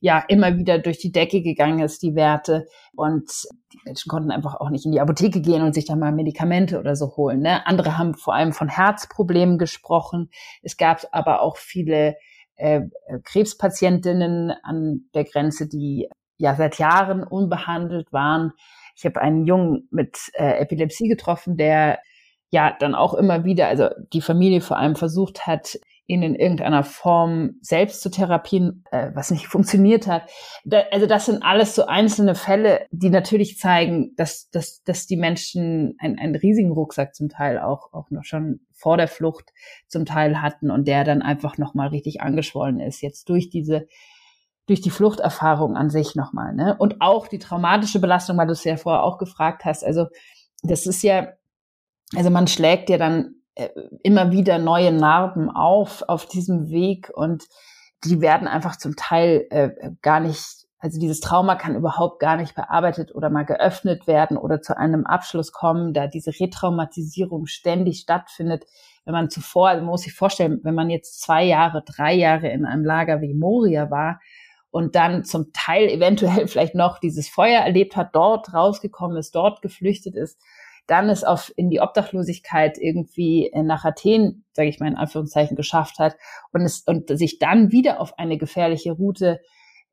ja immer wieder durch die Decke gegangen ist, die Werte. Und die Menschen konnten einfach auch nicht in die Apotheke gehen und sich dann mal Medikamente oder so holen. Ne? Andere haben vor allem von Herzproblemen gesprochen. Es gab aber auch viele äh, Krebspatientinnen an der Grenze, die ja seit Jahren unbehandelt waren. Ich habe einen Jungen mit äh, Epilepsie getroffen, der ja dann auch immer wieder, also die Familie vor allem versucht hat, ihn in irgendeiner Form selbst zu therapieren, äh, was nicht <laughs> funktioniert hat. Da, also das sind alles so einzelne Fälle, die natürlich zeigen, dass, dass, dass die Menschen einen, einen riesigen Rucksack zum Teil auch, auch noch schon vor der Flucht zum Teil hatten und der dann einfach nochmal richtig angeschwollen ist, jetzt durch diese durch die Fluchterfahrung an sich nochmal, ne? Und auch die traumatische Belastung, weil du es ja vorher auch gefragt hast. Also das ist ja also man schlägt ja dann äh, immer wieder neue Narben auf auf diesem Weg und die werden einfach zum Teil äh, gar nicht Also dieses Trauma kann überhaupt gar nicht bearbeitet oder mal geöffnet werden oder zu einem Abschluss kommen, da diese Retraumatisierung ständig stattfindet. Wenn man zuvor, also man muss sich vorstellen, wenn man jetzt zwei Jahre, drei Jahre in einem Lager wie Moria war und dann zum Teil eventuell <laughs> vielleicht noch dieses Feuer erlebt hat, dort rausgekommen ist, dort geflüchtet ist, dann es auf in die Obdachlosigkeit irgendwie nach Athen, sage ich mal in Anführungszeichen, geschafft hat und es und sich dann wieder auf eine gefährliche Route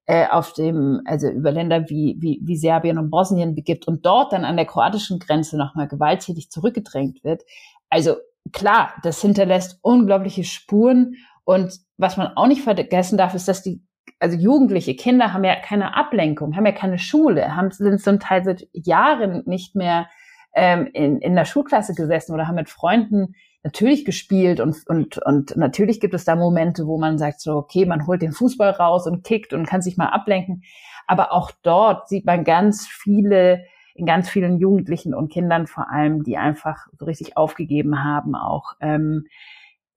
äh, auf dem, also über Länder wie, wie, wie Serbien und Bosnien begibt und dort dann an der kroatischen Grenze nochmal gewalttätig zurückgedrängt wird. Also klar, das hinterlässt unglaubliche Spuren. Und was man auch nicht vergessen darf, ist, dass die, also jugendliche Kinder haben ja keine Ablenkung, haben ja keine Schule, haben, sind zum Teil seit Jahren nicht mehr ähm, in, in der Schulklasse gesessen oder haben mit Freunden natürlich gespielt und, und, und natürlich gibt es da Momente, wo man sagt so, okay, man holt den Fußball raus und kickt und kann sich mal ablenken. Aber auch dort sieht man ganz viele, in ganz vielen Jugendlichen und Kindern vor allem, die einfach so richtig aufgegeben haben, auch ähm,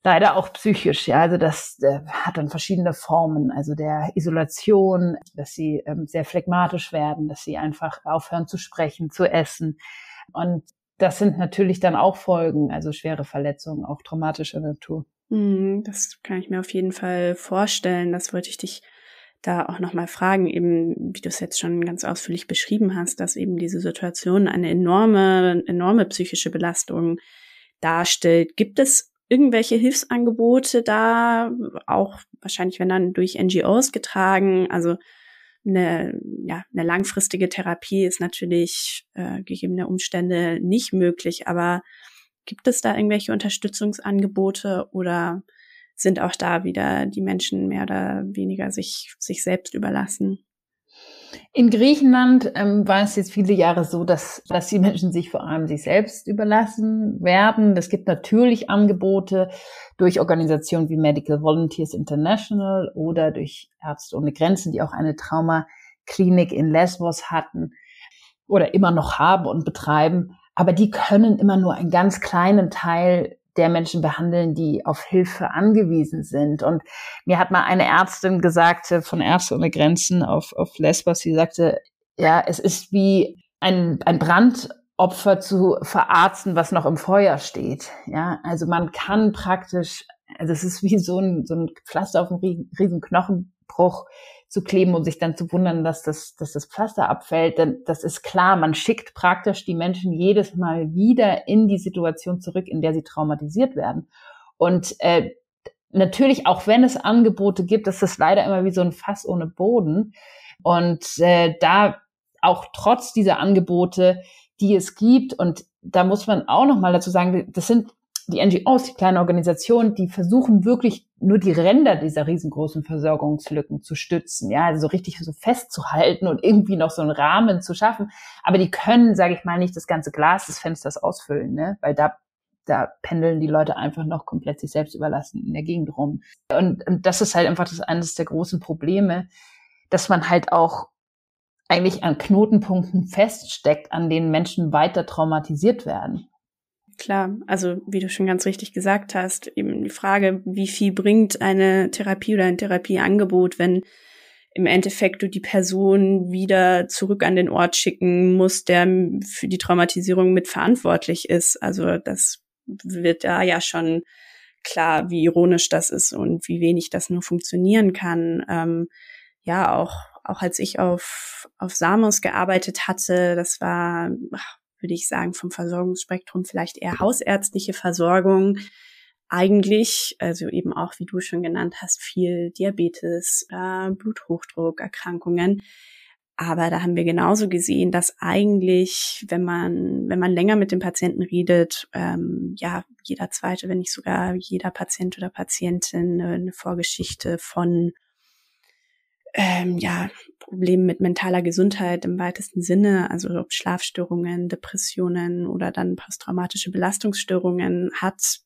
leider auch psychisch. Ja, also das äh, hat dann verschiedene Formen, also der Isolation, dass sie ähm, sehr phlegmatisch werden, dass sie einfach aufhören zu sprechen, zu essen. Und das sind natürlich dann auch Folgen, also schwere Verletzungen, auch traumatischer Natur. Hm, das kann ich mir auf jeden Fall vorstellen. Das wollte ich dich da auch nochmal fragen, eben, wie du es jetzt schon ganz ausführlich beschrieben hast, dass eben diese Situation eine enorme, enorme psychische Belastung darstellt. Gibt es irgendwelche Hilfsangebote da, auch wahrscheinlich, wenn dann durch NGOs getragen, also eine, ja, eine langfristige Therapie ist natürlich äh, gegebene Umstände nicht möglich, aber gibt es da irgendwelche Unterstützungsangebote oder sind auch da wieder die Menschen mehr oder weniger sich, sich selbst überlassen? In Griechenland ähm, war es jetzt viele Jahre so, dass, dass die Menschen sich vor allem sich selbst überlassen werden. Es gibt natürlich Angebote durch Organisationen wie Medical Volunteers International oder durch Ärzte ohne Grenzen, die auch eine Traumaklinik in Lesbos hatten oder immer noch haben und betreiben. Aber die können immer nur einen ganz kleinen Teil der Menschen behandeln, die auf Hilfe angewiesen sind. Und mir hat mal eine Ärztin gesagt äh, von Ärzte ohne Grenzen auf, auf Lesbos, sie sagte, ja, es ist wie ein, ein Brandopfer zu verarzten, was noch im Feuer steht. Ja, also man kann praktisch, also es ist wie so ein, so ein Pflaster auf einem riesen Knochenbruch zu kleben und sich dann zu wundern, dass das, dass das Pflaster abfällt. Denn das ist klar, man schickt praktisch die Menschen jedes Mal wieder in die Situation zurück, in der sie traumatisiert werden. Und äh, natürlich, auch wenn es Angebote gibt, ist das leider immer wie so ein Fass ohne Boden. Und äh, da auch trotz dieser Angebote, die es gibt, und da muss man auch noch mal dazu sagen, das sind die NGOs, die kleinen Organisationen, die versuchen wirklich nur die Ränder dieser riesengroßen Versorgungslücken zu stützen, ja, also so richtig so festzuhalten und irgendwie noch so einen Rahmen zu schaffen. Aber die können, sage ich mal, nicht das ganze Glas des Fensters ausfüllen, ne? weil da da pendeln die Leute einfach noch komplett sich selbst überlassen in der Gegend rum. Und, und das ist halt einfach das eines der großen Probleme, dass man halt auch eigentlich an Knotenpunkten feststeckt, an denen Menschen weiter traumatisiert werden. Klar, also wie du schon ganz richtig gesagt hast, eben die Frage, wie viel bringt eine Therapie oder ein Therapieangebot, wenn im Endeffekt du die Person wieder zurück an den Ort schicken musst, der für die Traumatisierung mitverantwortlich ist. Also das wird da ja schon klar, wie ironisch das ist und wie wenig das nur funktionieren kann. Ähm, ja, auch auch als ich auf auf Samos gearbeitet hatte, das war ach, würde ich sagen, vom Versorgungsspektrum vielleicht eher hausärztliche Versorgung. Eigentlich, also eben auch, wie du schon genannt hast, viel Diabetes, äh, Bluthochdruck, Erkrankungen. Aber da haben wir genauso gesehen, dass eigentlich, wenn man, wenn man länger mit dem Patienten redet, ähm, ja, jeder zweite, wenn nicht sogar jeder Patient oder Patientin eine Vorgeschichte von ähm, ja, Problemen mit mentaler Gesundheit im weitesten Sinne, also ob Schlafstörungen, Depressionen oder dann posttraumatische Belastungsstörungen hat,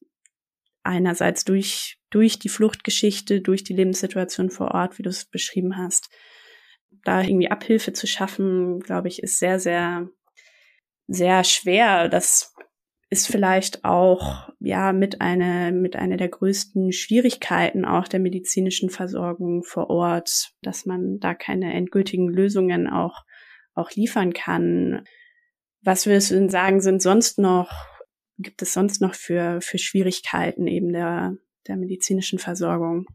einerseits durch, durch die Fluchtgeschichte, durch die Lebenssituation vor Ort, wie du es beschrieben hast. Da irgendwie Abhilfe zu schaffen, glaube ich, ist sehr, sehr, sehr schwer. Das ist vielleicht auch ja mit einer mit einer der größten Schwierigkeiten auch der medizinischen Versorgung vor Ort, dass man da keine endgültigen Lösungen auch auch liefern kann. Was würdest du denn sagen, sind sonst noch gibt es sonst noch für für Schwierigkeiten eben der der medizinischen Versorgung?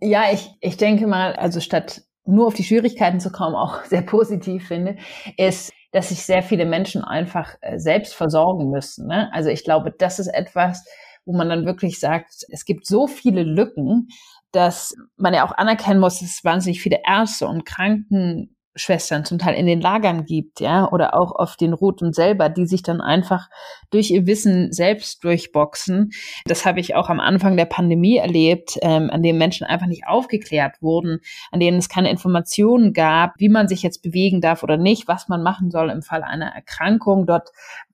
Ja, ich ich denke mal, also statt nur auf die Schwierigkeiten zu kommen, auch <laughs> sehr positiv finde, ist dass sich sehr viele Menschen einfach äh, selbst versorgen müssen. Ne? Also ich glaube, das ist etwas, wo man dann wirklich sagt, es gibt so viele Lücken, dass man ja auch anerkennen muss, dass es wahnsinnig viele Ärzte und Kranken Schwestern zum Teil in den Lagern gibt, ja, oder auch auf den Routen selber, die sich dann einfach durch ihr Wissen selbst durchboxen. Das habe ich auch am Anfang der Pandemie erlebt, ähm, an dem Menschen einfach nicht aufgeklärt wurden, an denen es keine Informationen gab, wie man sich jetzt bewegen darf oder nicht, was man machen soll im Fall einer Erkrankung. Dort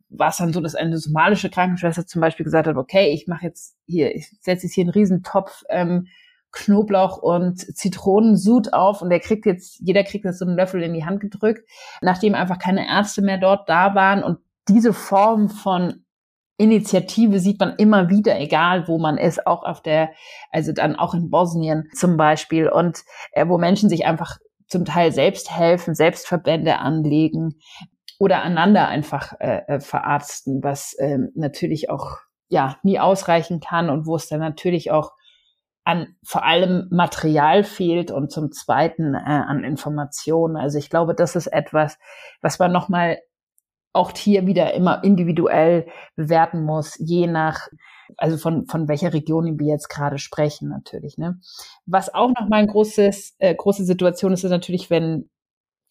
war es dann so, dass eine somalische Krankenschwester zum Beispiel gesagt hat, okay, ich mache jetzt hier, ich setze jetzt hier einen Riesentopf ähm, Knoblauch und Zitronensud auf und der kriegt jetzt, jeder kriegt jetzt so einen Löffel in die Hand gedrückt, nachdem einfach keine Ärzte mehr dort da waren. Und diese Form von Initiative sieht man immer wieder, egal wo man ist, auch auf der, also dann auch in Bosnien zum Beispiel. Und äh, wo Menschen sich einfach zum Teil selbst helfen, Selbstverbände anlegen oder einander einfach äh, äh verarzten, was äh, natürlich auch ja nie ausreichen kann und wo es dann natürlich auch an vor allem Material fehlt und zum Zweiten äh, an Informationen. Also ich glaube, das ist etwas, was man nochmal auch hier wieder immer individuell bewerten muss, je nach, also von, von welcher Region wir jetzt gerade sprechen natürlich. Ne? Was auch nochmal ein großes, äh, große Situation ist, ist natürlich, wenn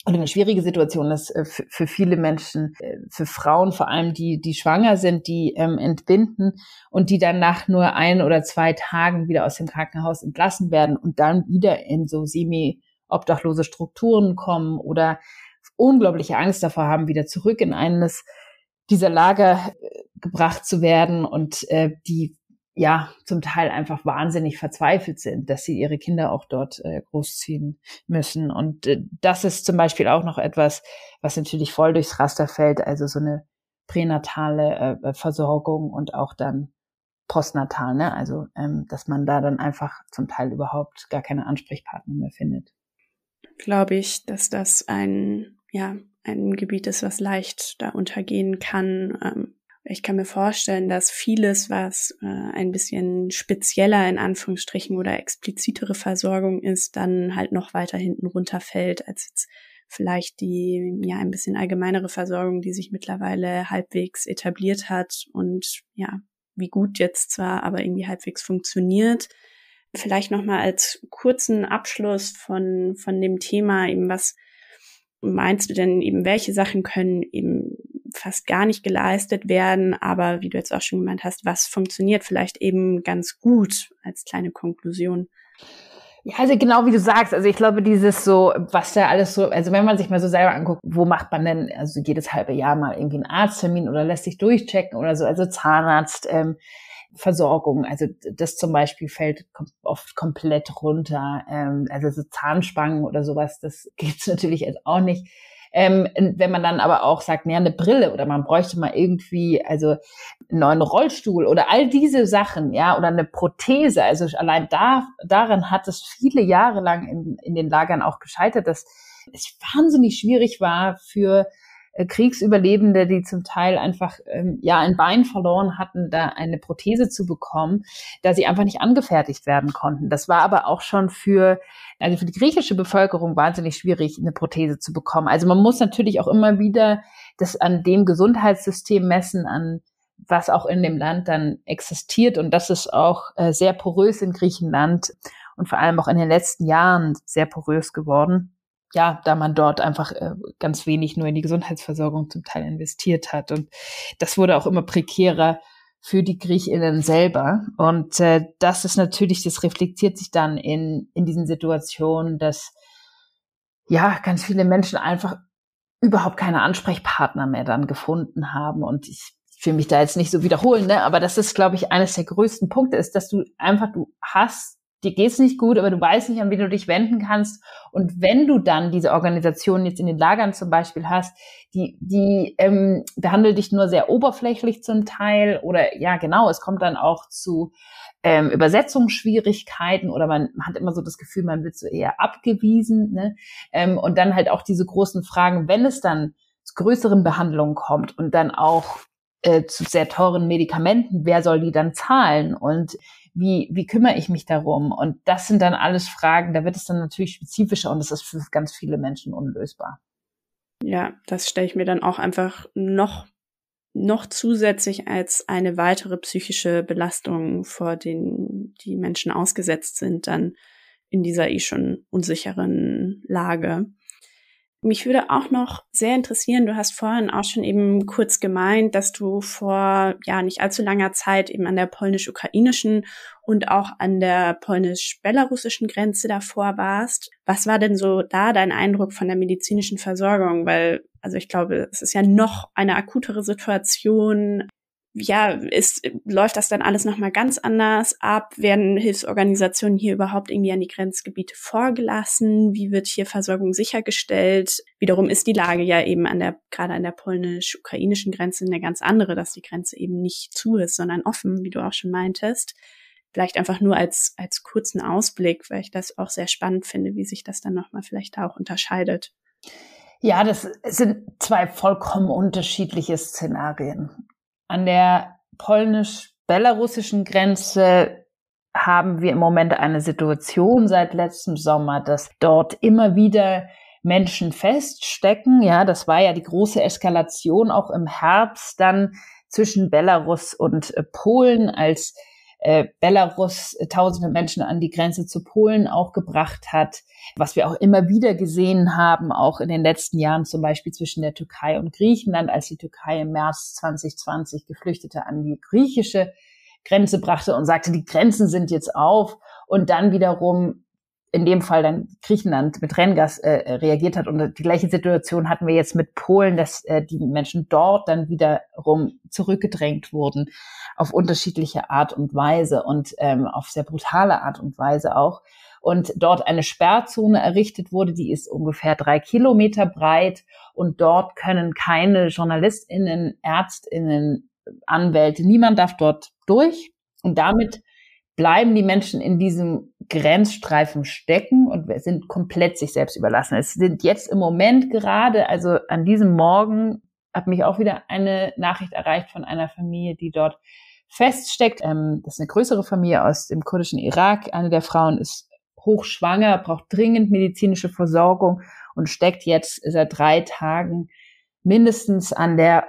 und eine schwierige Situation ist äh, für viele Menschen, äh, für Frauen vor allem, die, die schwanger sind, die ähm, entbinden und die dann nach nur ein oder zwei Tagen wieder aus dem Krankenhaus entlassen werden und dann wieder in so semi-obdachlose Strukturen kommen oder unglaubliche Angst davor haben, wieder zurück in eines dieser Lager äh, gebracht zu werden und äh, die ja zum Teil einfach wahnsinnig verzweifelt sind, dass sie ihre Kinder auch dort äh, großziehen müssen. Und äh, das ist zum Beispiel auch noch etwas, was natürlich voll durchs Raster fällt, also so eine pränatale äh, Versorgung und auch dann postnatal, ne? Also ähm, dass man da dann einfach zum Teil überhaupt gar keine Ansprechpartner mehr findet. Glaube ich, dass das ein ja ein Gebiet ist, was leicht da untergehen kann. Ähm, ich kann mir vorstellen, dass vieles, was äh, ein bisschen spezieller in Anführungsstrichen oder explizitere Versorgung ist, dann halt noch weiter hinten runterfällt als jetzt vielleicht die ja ein bisschen allgemeinere Versorgung, die sich mittlerweile halbwegs etabliert hat und ja, wie gut jetzt zwar, aber irgendwie halbwegs funktioniert. Vielleicht noch mal als kurzen Abschluss von von dem Thema eben was meinst du denn eben welche Sachen können eben fast gar nicht geleistet werden, aber wie du jetzt auch schon gemeint hast, was funktioniert vielleicht eben ganz gut als kleine Konklusion. Ja, also genau wie du sagst, also ich glaube, dieses so, was da alles so, also wenn man sich mal so selber anguckt, wo macht man denn, also jedes halbe Jahr mal irgendwie einen Arzttermin oder lässt sich durchchecken oder so, also Zahnarzt, ähm, Versorgung, also das zum Beispiel fällt oft komplett runter, ähm, also so Zahnspangen oder sowas, das <laughs> gibt's natürlich jetzt auch nicht. Ähm, wenn man dann aber auch sagt, naja, eine Brille oder man bräuchte mal irgendwie, also einen neuen Rollstuhl oder all diese Sachen, ja, oder eine Prothese. Also allein da, daran hat es viele Jahre lang in, in den Lagern auch gescheitert, dass es wahnsinnig schwierig war für Kriegsüberlebende, die zum Teil einfach ähm, ja ein Bein verloren hatten, da eine Prothese zu bekommen, da sie einfach nicht angefertigt werden konnten. Das war aber auch schon für also für die griechische Bevölkerung wahnsinnig schwierig, eine Prothese zu bekommen. Also man muss natürlich auch immer wieder das an dem Gesundheitssystem messen, an was auch in dem Land dann existiert. Und das ist auch äh, sehr porös in Griechenland und vor allem auch in den letzten Jahren sehr porös geworden ja, da man dort einfach äh, ganz wenig nur in die Gesundheitsversorgung zum Teil investiert hat. Und das wurde auch immer prekärer für die GriechInnen selber. Und äh, das ist natürlich, das reflektiert sich dann in, in diesen Situationen, dass ja ganz viele Menschen einfach überhaupt keine Ansprechpartner mehr dann gefunden haben. Und ich, ich will mich da jetzt nicht so wiederholen, ne? aber das ist, glaube ich, eines der größten Punkte ist, dass du einfach, du hast dir geht's nicht gut, aber du weißt nicht, an wen du dich wenden kannst. Und wenn du dann diese Organisation jetzt in den Lagern zum Beispiel hast, die, die ähm, behandelt dich nur sehr oberflächlich zum Teil oder ja genau, es kommt dann auch zu ähm, Übersetzungsschwierigkeiten oder man hat immer so das Gefühl, man wird so eher abgewiesen. Ne? Ähm, und dann halt auch diese großen Fragen, wenn es dann zu größeren Behandlungen kommt und dann auch äh, zu sehr teuren Medikamenten, wer soll die dann zahlen und wie, wie kümmere ich mich darum? Und das sind dann alles Fragen, da wird es dann natürlich spezifischer und das ist für ganz viele Menschen unlösbar. Ja, das stelle ich mir dann auch einfach noch noch zusätzlich als eine weitere psychische Belastung, vor den die Menschen ausgesetzt sind, dann in dieser eh schon unsicheren Lage. Mich würde auch noch sehr interessieren, du hast vorhin auch schon eben kurz gemeint, dass du vor ja nicht allzu langer Zeit eben an der polnisch-ukrainischen und auch an der polnisch-belarussischen Grenze davor warst. Was war denn so da dein Eindruck von der medizinischen Versorgung? Weil, also ich glaube, es ist ja noch eine akutere Situation ja, ist, läuft das dann alles nochmal ganz anders ab? Werden Hilfsorganisationen hier überhaupt irgendwie an die Grenzgebiete vorgelassen? Wie wird hier Versorgung sichergestellt? Wiederum ist die Lage ja eben an der, gerade an der polnisch-ukrainischen Grenze eine ganz andere, dass die Grenze eben nicht zu ist, sondern offen, wie du auch schon meintest. Vielleicht einfach nur als, als kurzen Ausblick, weil ich das auch sehr spannend finde, wie sich das dann nochmal vielleicht da auch unterscheidet. Ja, das sind zwei vollkommen unterschiedliche Szenarien. An der polnisch-belarussischen Grenze haben wir im Moment eine Situation seit letztem Sommer, dass dort immer wieder Menschen feststecken. Ja, das war ja die große Eskalation auch im Herbst dann zwischen Belarus und äh, Polen, als äh, Belarus tausende Menschen an die Grenze zu Polen auch gebracht hat, was wir auch immer wieder gesehen haben, auch in den letzten Jahren zum Beispiel zwischen der Türkei und Griechenland, als die Türkei im März 2020 Geflüchtete an die griechische Grenze brachte und sagte, die Grenzen sind jetzt auf. Und dann wiederum in dem Fall dann Griechenland mit Renngas äh, reagiert hat. Und die gleiche Situation hatten wir jetzt mit Polen, dass äh, die Menschen dort dann wiederum zurückgedrängt wurden auf unterschiedliche Art und Weise und ähm, auf sehr brutale Art und Weise auch. Und dort eine Sperrzone errichtet wurde, die ist ungefähr drei Kilometer breit. Und dort können keine JournalistInnen, ÄrztInnen, Anwälte, niemand darf dort durch. Und damit bleiben die Menschen in diesem Grenzstreifen stecken und sind komplett sich selbst überlassen. Es sind jetzt im Moment gerade, also an diesem Morgen, hat mich auch wieder eine Nachricht erreicht von einer Familie, die dort feststeckt. Ähm, das ist eine größere Familie aus dem kurdischen Irak. Eine der Frauen ist hochschwanger, braucht dringend medizinische Versorgung und steckt jetzt seit drei Tagen mindestens an der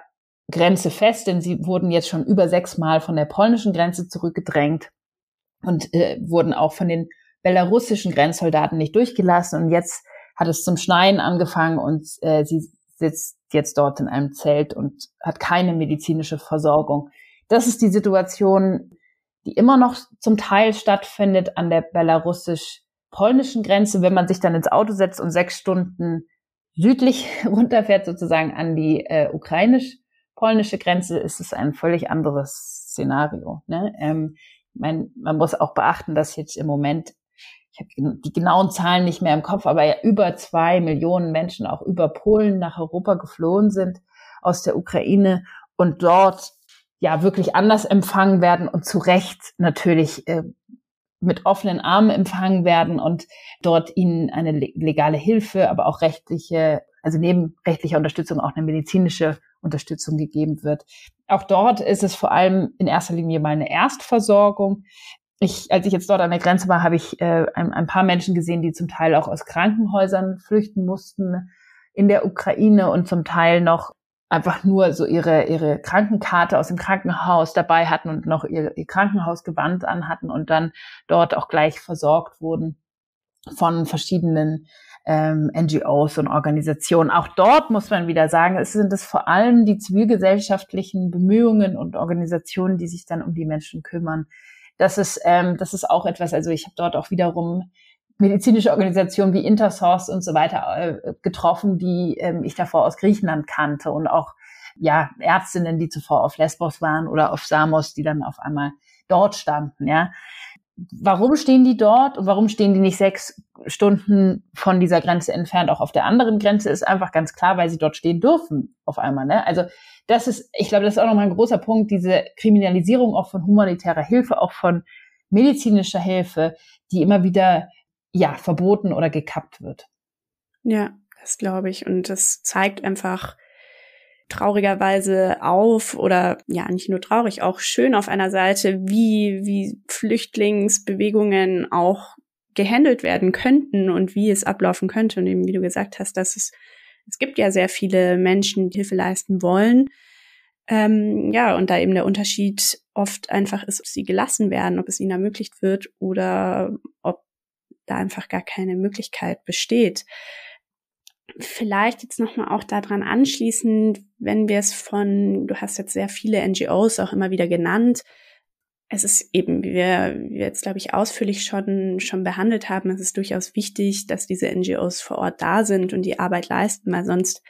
Grenze fest, denn sie wurden jetzt schon über sechs Mal von der polnischen Grenze zurückgedrängt und äh, wurden auch von den belarussischen Grenzsoldaten nicht durchgelassen. Und jetzt hat es zum Schneien angefangen und äh, sie sitzt jetzt dort in einem Zelt und hat keine medizinische Versorgung. Das ist die Situation, die immer noch zum Teil stattfindet an der belarussisch-polnischen Grenze. Wenn man sich dann ins Auto setzt und sechs Stunden südlich <laughs> runterfährt, sozusagen an die äh, ukrainisch-polnische Grenze, ist es ein völlig anderes Szenario. Ne? Ähm, mein, man muss auch beachten, dass jetzt im Moment, ich habe die genauen Zahlen nicht mehr im Kopf, aber ja über zwei Millionen Menschen auch über Polen nach Europa geflohen sind aus der Ukraine und dort ja wirklich anders empfangen werden und zu Recht natürlich äh, mit offenen Armen empfangen werden und dort ihnen eine legale Hilfe, aber auch rechtliche, also neben rechtlicher Unterstützung auch eine medizinische Unterstützung gegeben wird. Auch dort ist es vor allem in erster Linie mal eine Erstversorgung. Ich, als ich jetzt dort an der Grenze war, habe ich äh, ein, ein paar Menschen gesehen, die zum Teil auch aus Krankenhäusern flüchten mussten in der Ukraine und zum Teil noch einfach nur so ihre, ihre Krankenkarte aus dem Krankenhaus dabei hatten und noch ihr, ihr Krankenhausgewand anhatten und dann dort auch gleich versorgt wurden von verschiedenen ähm, NGOs und Organisationen. Auch dort muss man wieder sagen, es sind es vor allem die zivilgesellschaftlichen Bemühungen und Organisationen, die sich dann um die Menschen kümmern. Das ist, ähm, das ist auch etwas, also ich habe dort auch wiederum medizinische Organisationen wie Intersource und so weiter äh, getroffen, die ähm, ich davor aus Griechenland kannte und auch ja Ärztinnen, die zuvor auf Lesbos waren oder auf Samos, die dann auf einmal dort standen. Ja, warum stehen die dort und warum stehen die nicht sechs Stunden von dieser Grenze entfernt auch auf der anderen Grenze, ist einfach ganz klar, weil sie dort stehen dürfen auf einmal. Ne? Also das ist, ich glaube, das ist auch nochmal ein großer Punkt, diese Kriminalisierung auch von humanitärer Hilfe, auch von medizinischer Hilfe, die immer wieder ja verboten oder gekappt wird. Ja, das glaube ich. Und das zeigt einfach, traurigerweise auf oder ja, nicht nur traurig, auch schön auf einer Seite, wie, wie Flüchtlingsbewegungen auch gehandelt werden könnten und wie es ablaufen könnte. Und eben, wie du gesagt hast, dass es, es gibt ja sehr viele Menschen, die Hilfe leisten wollen. Ähm, ja, und da eben der Unterschied oft einfach ist, ob sie gelassen werden, ob es ihnen ermöglicht wird oder ob da einfach gar keine Möglichkeit besteht vielleicht jetzt nochmal auch daran anschließend, wenn wir es von, du hast jetzt sehr viele NGOs auch immer wieder genannt, es ist eben, wie wir, jetzt, glaube ich, ausführlich schon, schon behandelt haben, es ist durchaus wichtig, dass diese NGOs vor Ort da sind und die Arbeit leisten, weil sonst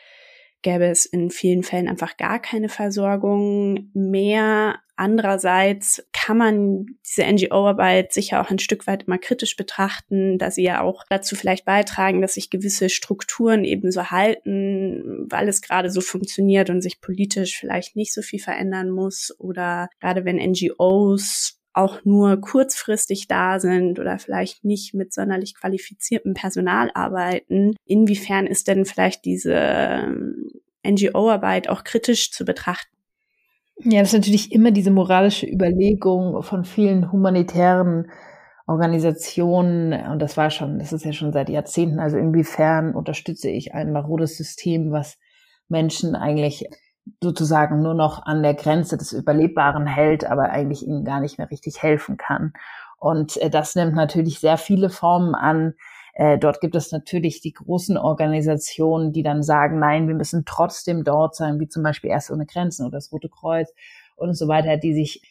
gäbe es in vielen Fällen einfach gar keine Versorgung mehr. Andererseits kann man diese NGO-Arbeit sicher auch ein Stück weit immer kritisch betrachten, da sie ja auch dazu vielleicht beitragen, dass sich gewisse Strukturen ebenso halten, weil es gerade so funktioniert und sich politisch vielleicht nicht so viel verändern muss oder gerade wenn NGOs auch nur kurzfristig da sind oder vielleicht nicht mit sonderlich qualifiziertem Personal arbeiten. Inwiefern ist denn vielleicht diese ähm, NGO-Arbeit auch kritisch zu betrachten? Ja, das ist natürlich immer diese moralische Überlegung von vielen humanitären Organisationen, und das war schon, das ist ja schon seit Jahrzehnten, also inwiefern unterstütze ich ein marodes System, was Menschen eigentlich sozusagen nur noch an der Grenze des Überlebbaren hält, aber eigentlich ihnen gar nicht mehr richtig helfen kann. Und äh, das nimmt natürlich sehr viele Formen an. Äh, dort gibt es natürlich die großen Organisationen, die dann sagen, nein, wir müssen trotzdem dort sein, wie zum Beispiel Erst ohne Grenzen oder das Rote Kreuz und so weiter, die sich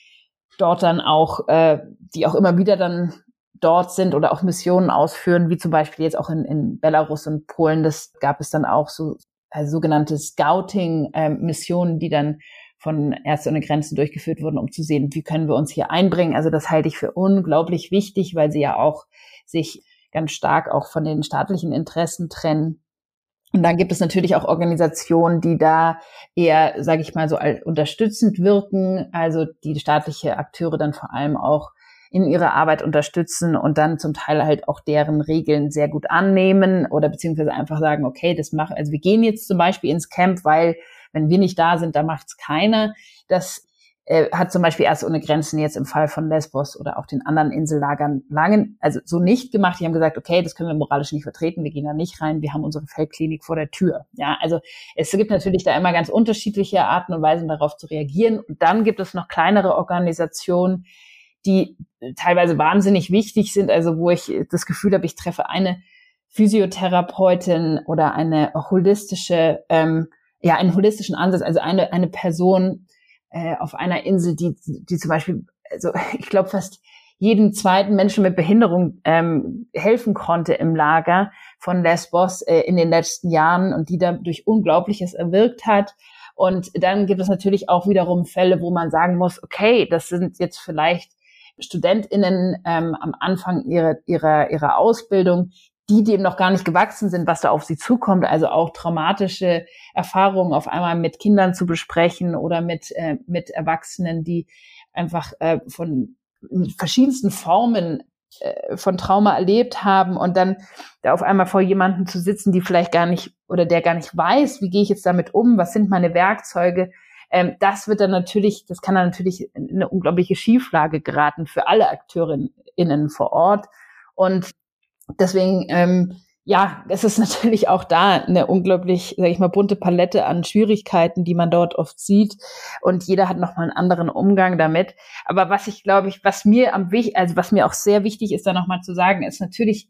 dort dann auch, äh, die auch immer wieder dann dort sind oder auch Missionen ausführen, wie zum Beispiel jetzt auch in, in Belarus und Polen. Das gab es dann auch so also sogenannte Scouting-Missionen, ähm, die dann von Ärzte ohne Grenzen durchgeführt wurden, um zu sehen, wie können wir uns hier einbringen. Also das halte ich für unglaublich wichtig, weil sie ja auch sich ganz stark auch von den staatlichen Interessen trennen. Und dann gibt es natürlich auch Organisationen, die da eher, sage ich mal, so unterstützend wirken, also die staatliche Akteure dann vor allem auch in ihrer Arbeit unterstützen und dann zum Teil halt auch deren Regeln sehr gut annehmen oder beziehungsweise einfach sagen, okay, das machen, also wir gehen jetzt zum Beispiel ins Camp, weil wenn wir nicht da sind, da macht's keiner. Das äh, hat zum Beispiel erst ohne Grenzen jetzt im Fall von Lesbos oder auch den anderen Insellagern lange, also so nicht gemacht. Die haben gesagt, okay, das können wir moralisch nicht vertreten, wir gehen da nicht rein, wir haben unsere Feldklinik vor der Tür. Ja, also es gibt natürlich da immer ganz unterschiedliche Arten und Weisen darauf zu reagieren. Und dann gibt es noch kleinere Organisationen, die teilweise wahnsinnig wichtig sind, also wo ich das Gefühl habe, ich treffe eine Physiotherapeutin oder eine holistische, ähm, ja, einen holistischen Ansatz, also eine, eine Person äh, auf einer Insel, die, die zum Beispiel, also <laughs> ich glaube fast jeden zweiten Menschen mit Behinderung ähm, helfen konnte im Lager von Lesbos äh, in den letzten Jahren und die dadurch Unglaubliches erwirkt hat. Und dann gibt es natürlich auch wiederum Fälle, wo man sagen muss, okay, das sind jetzt vielleicht StudentInnen ähm, am Anfang ihrer, ihrer, ihrer Ausbildung, die dem noch gar nicht gewachsen sind, was da auf sie zukommt, also auch traumatische Erfahrungen auf einmal mit Kindern zu besprechen oder mit, äh, mit Erwachsenen, die einfach äh, von verschiedensten Formen äh, von Trauma erlebt haben und dann da auf einmal vor jemanden zu sitzen, die vielleicht gar nicht oder der gar nicht weiß, wie gehe ich jetzt damit um, was sind meine Werkzeuge, ähm, das wird dann natürlich, das kann dann natürlich in eine unglaubliche Schieflage geraten für alle AkteurInnen vor Ort. Und deswegen, ähm, ja, es ist <laughs> natürlich auch da eine unglaublich, sage ich mal, bunte Palette an Schwierigkeiten, die man dort oft sieht. Und jeder hat nochmal einen anderen Umgang damit. Aber was ich glaube ich, was mir am wichtig, also was mir auch sehr wichtig ist, da nochmal zu sagen, ist natürlich,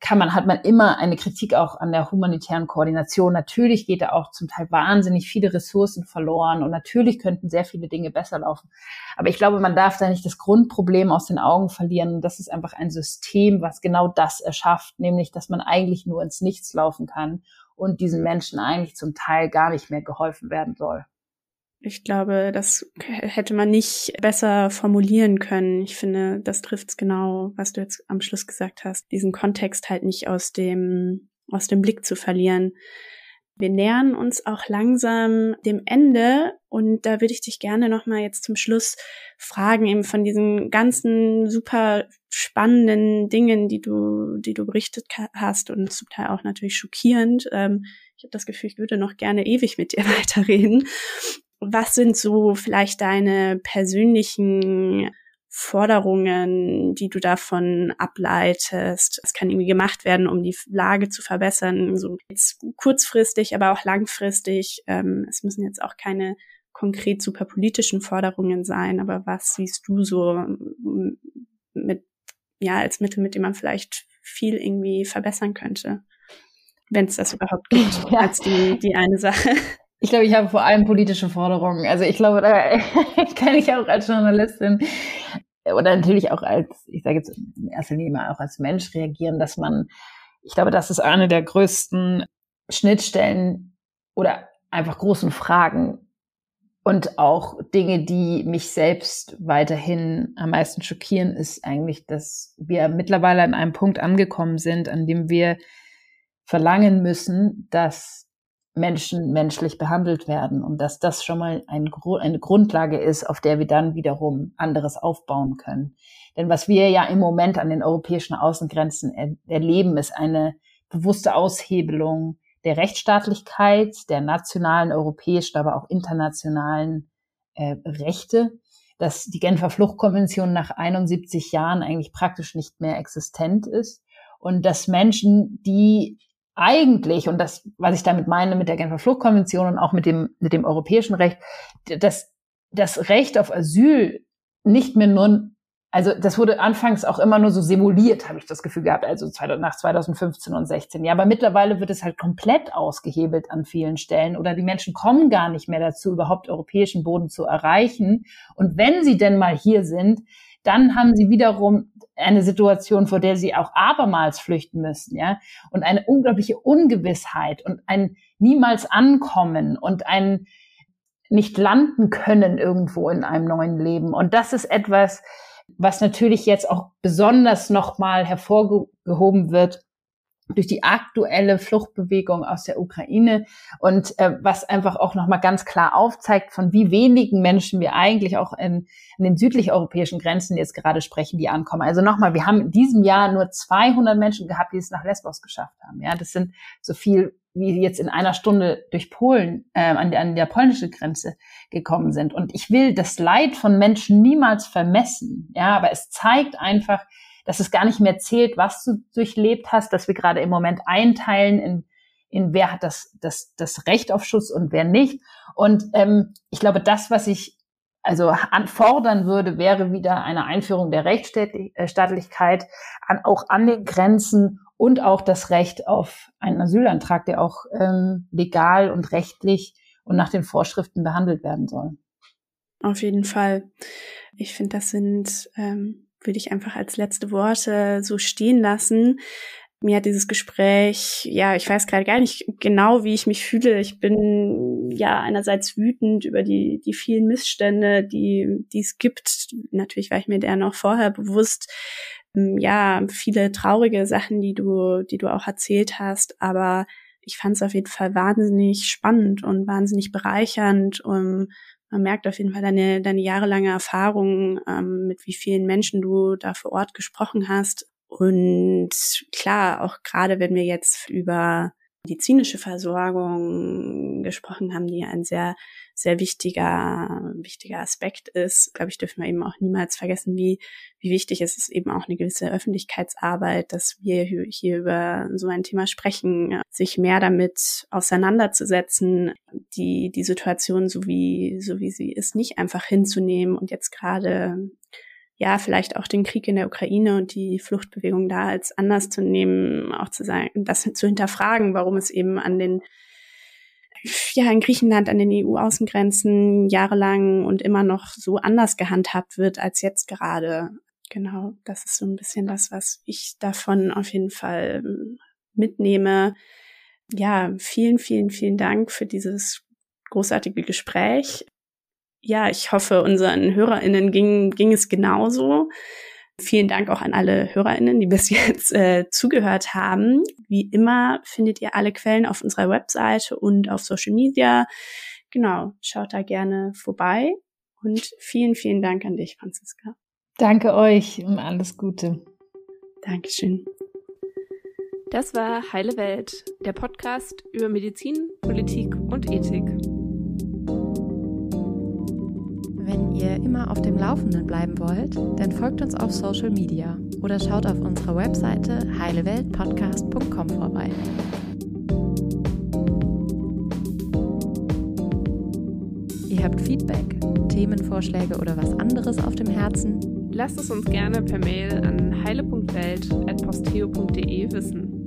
kann man, hat man immer eine Kritik auch an der humanitären Koordination. Natürlich geht da auch zum Teil wahnsinnig viele Ressourcen verloren und natürlich könnten sehr viele Dinge besser laufen. Aber ich glaube, man darf da nicht das Grundproblem aus den Augen verlieren. Das ist einfach ein System, was genau das erschafft, nämlich, dass man eigentlich nur ins Nichts laufen kann und diesen Menschen eigentlich zum Teil gar nicht mehr geholfen werden soll. Ich glaube, das hätte man nicht besser formulieren können. Ich finde, das trifft's genau, was du jetzt am Schluss gesagt hast. Diesen Kontext halt nicht aus dem, aus dem Blick zu verlieren. Wir nähern uns auch langsam dem Ende und da würde ich dich gerne nochmal jetzt zum Schluss fragen, eben von diesen ganzen super spannenden Dingen, die du, die du berichtet hast und zum Teil auch natürlich schockierend. Ähm, ich habe das Gefühl, ich würde noch gerne ewig mit dir <laughs> weiterreden was sind so vielleicht deine persönlichen Forderungen, die du davon ableitest? Was kann irgendwie gemacht werden, um die Lage zu verbessern? So jetzt kurzfristig, aber auch langfristig. Ähm, es müssen jetzt auch keine konkret super politischen Forderungen sein, aber was siehst du so mit, ja, als Mittel, mit dem man vielleicht viel irgendwie verbessern könnte? Wenn es das überhaupt gibt, <laughs> ja. als die, die eine Sache. Ich glaube, ich habe vor allem politische Forderungen. Also ich glaube, da <laughs> kann ich auch als Journalistin oder natürlich auch als, ich sage jetzt in erster Linie auch als Mensch reagieren, dass man, ich glaube, das ist eine der größten Schnittstellen oder einfach großen Fragen und auch Dinge, die mich selbst weiterhin am meisten schockieren, ist eigentlich, dass wir mittlerweile an einem Punkt angekommen sind, an dem wir verlangen müssen, dass Menschen menschlich behandelt werden und dass das schon mal ein, eine Grundlage ist, auf der wir dann wiederum anderes aufbauen können. Denn was wir ja im Moment an den europäischen Außengrenzen er erleben, ist eine bewusste Aushebelung der Rechtsstaatlichkeit, der nationalen, europäischen, aber auch internationalen äh, Rechte, dass die Genfer Fluchtkonvention nach 71 Jahren eigentlich praktisch nicht mehr existent ist und dass Menschen, die eigentlich, und das, was ich damit meine mit der Genfer Fluchtkonvention und auch mit dem, mit dem europäischen Recht, dass das Recht auf Asyl nicht mehr nur, also das wurde anfangs auch immer nur so simuliert, habe ich das Gefühl gehabt, also nach 2015 und 16. Ja, aber mittlerweile wird es halt komplett ausgehebelt an vielen Stellen oder die Menschen kommen gar nicht mehr dazu, überhaupt europäischen Boden zu erreichen. Und wenn sie denn mal hier sind, dann haben sie wiederum eine Situation, vor der sie auch abermals flüchten müssen, ja, und eine unglaubliche Ungewissheit und ein niemals ankommen und ein nicht landen können irgendwo in einem neuen Leben. Und das ist etwas, was natürlich jetzt auch besonders nochmal hervorgehoben wird durch die aktuelle Fluchtbewegung aus der Ukraine und äh, was einfach auch nochmal ganz klar aufzeigt, von wie wenigen Menschen wir eigentlich auch in, in den südlich-europäischen Grenzen jetzt gerade sprechen, die ankommen. Also nochmal, wir haben in diesem Jahr nur 200 Menschen gehabt, die es nach Lesbos geschafft haben. Ja, das sind so viel wie jetzt in einer Stunde durch Polen äh, an, der, an der polnischen Grenze gekommen sind. Und ich will das Leid von Menschen niemals vermessen. Ja, aber es zeigt einfach, dass es gar nicht mehr zählt, was du durchlebt hast, dass wir gerade im Moment einteilen in, in wer hat das, das, das Recht auf Schutz und wer nicht. Und ähm, ich glaube, das, was ich also anfordern würde, wäre wieder eine Einführung der Rechtsstaatlichkeit an, auch an den Grenzen und auch das Recht auf einen Asylantrag, der auch ähm, legal und rechtlich und nach den Vorschriften behandelt werden soll. Auf jeden Fall. Ich finde, das sind ähm, würde ich einfach als letzte Worte so stehen lassen. Mir hat dieses Gespräch, ja, ich weiß gerade gar nicht genau, wie ich mich fühle. Ich bin ja einerseits wütend über die, die vielen Missstände, die, die es gibt. Natürlich war ich mir der noch vorher bewusst. Ähm, ja, viele traurige Sachen, die du, die du auch erzählt hast, aber ich fand es auf jeden Fall wahnsinnig spannend und wahnsinnig bereichernd, um man merkt auf jeden Fall deine, deine jahrelange Erfahrung, ähm, mit wie vielen Menschen du da vor Ort gesprochen hast. Und klar, auch gerade wenn wir jetzt über medizinische Versorgung gesprochen haben, die ein sehr, sehr wichtiger, wichtiger Aspekt ist, glaube ich, dürfen wir eben auch niemals vergessen, wie, wie wichtig es ist eben auch eine gewisse Öffentlichkeitsarbeit, dass wir hier über so ein Thema sprechen, sich mehr damit auseinanderzusetzen, die, die Situation so wie, so wie sie ist, nicht einfach hinzunehmen und jetzt gerade ja, vielleicht auch den Krieg in der Ukraine und die Fluchtbewegung da als anders zu nehmen, auch zu sagen, das zu hinterfragen, warum es eben an den, ja, in Griechenland an den EU-Außengrenzen jahrelang und immer noch so anders gehandhabt wird als jetzt gerade. Genau, das ist so ein bisschen das, was ich davon auf jeden Fall mitnehme. Ja, vielen, vielen, vielen Dank für dieses großartige Gespräch. Ja, ich hoffe, unseren HörerInnen ging, ging es genauso. Vielen Dank auch an alle HörerInnen, die bis <laughs> jetzt äh, zugehört haben. Wie immer findet ihr alle Quellen auf unserer Webseite und auf Social Media. Genau, schaut da gerne vorbei. Und vielen, vielen Dank an dich, Franziska. Danke euch und alles Gute. Dankeschön. Das war Heile Welt, der Podcast über Medizin, Politik und Ethik. Ihr immer auf dem Laufenden bleiben wollt, dann folgt uns auf Social Media oder schaut auf unserer Webseite heileweltpodcast.com vorbei. Ihr habt Feedback, Themenvorschläge oder was anderes auf dem Herzen? Lasst es uns gerne per Mail an heile.welt.posteo.de wissen.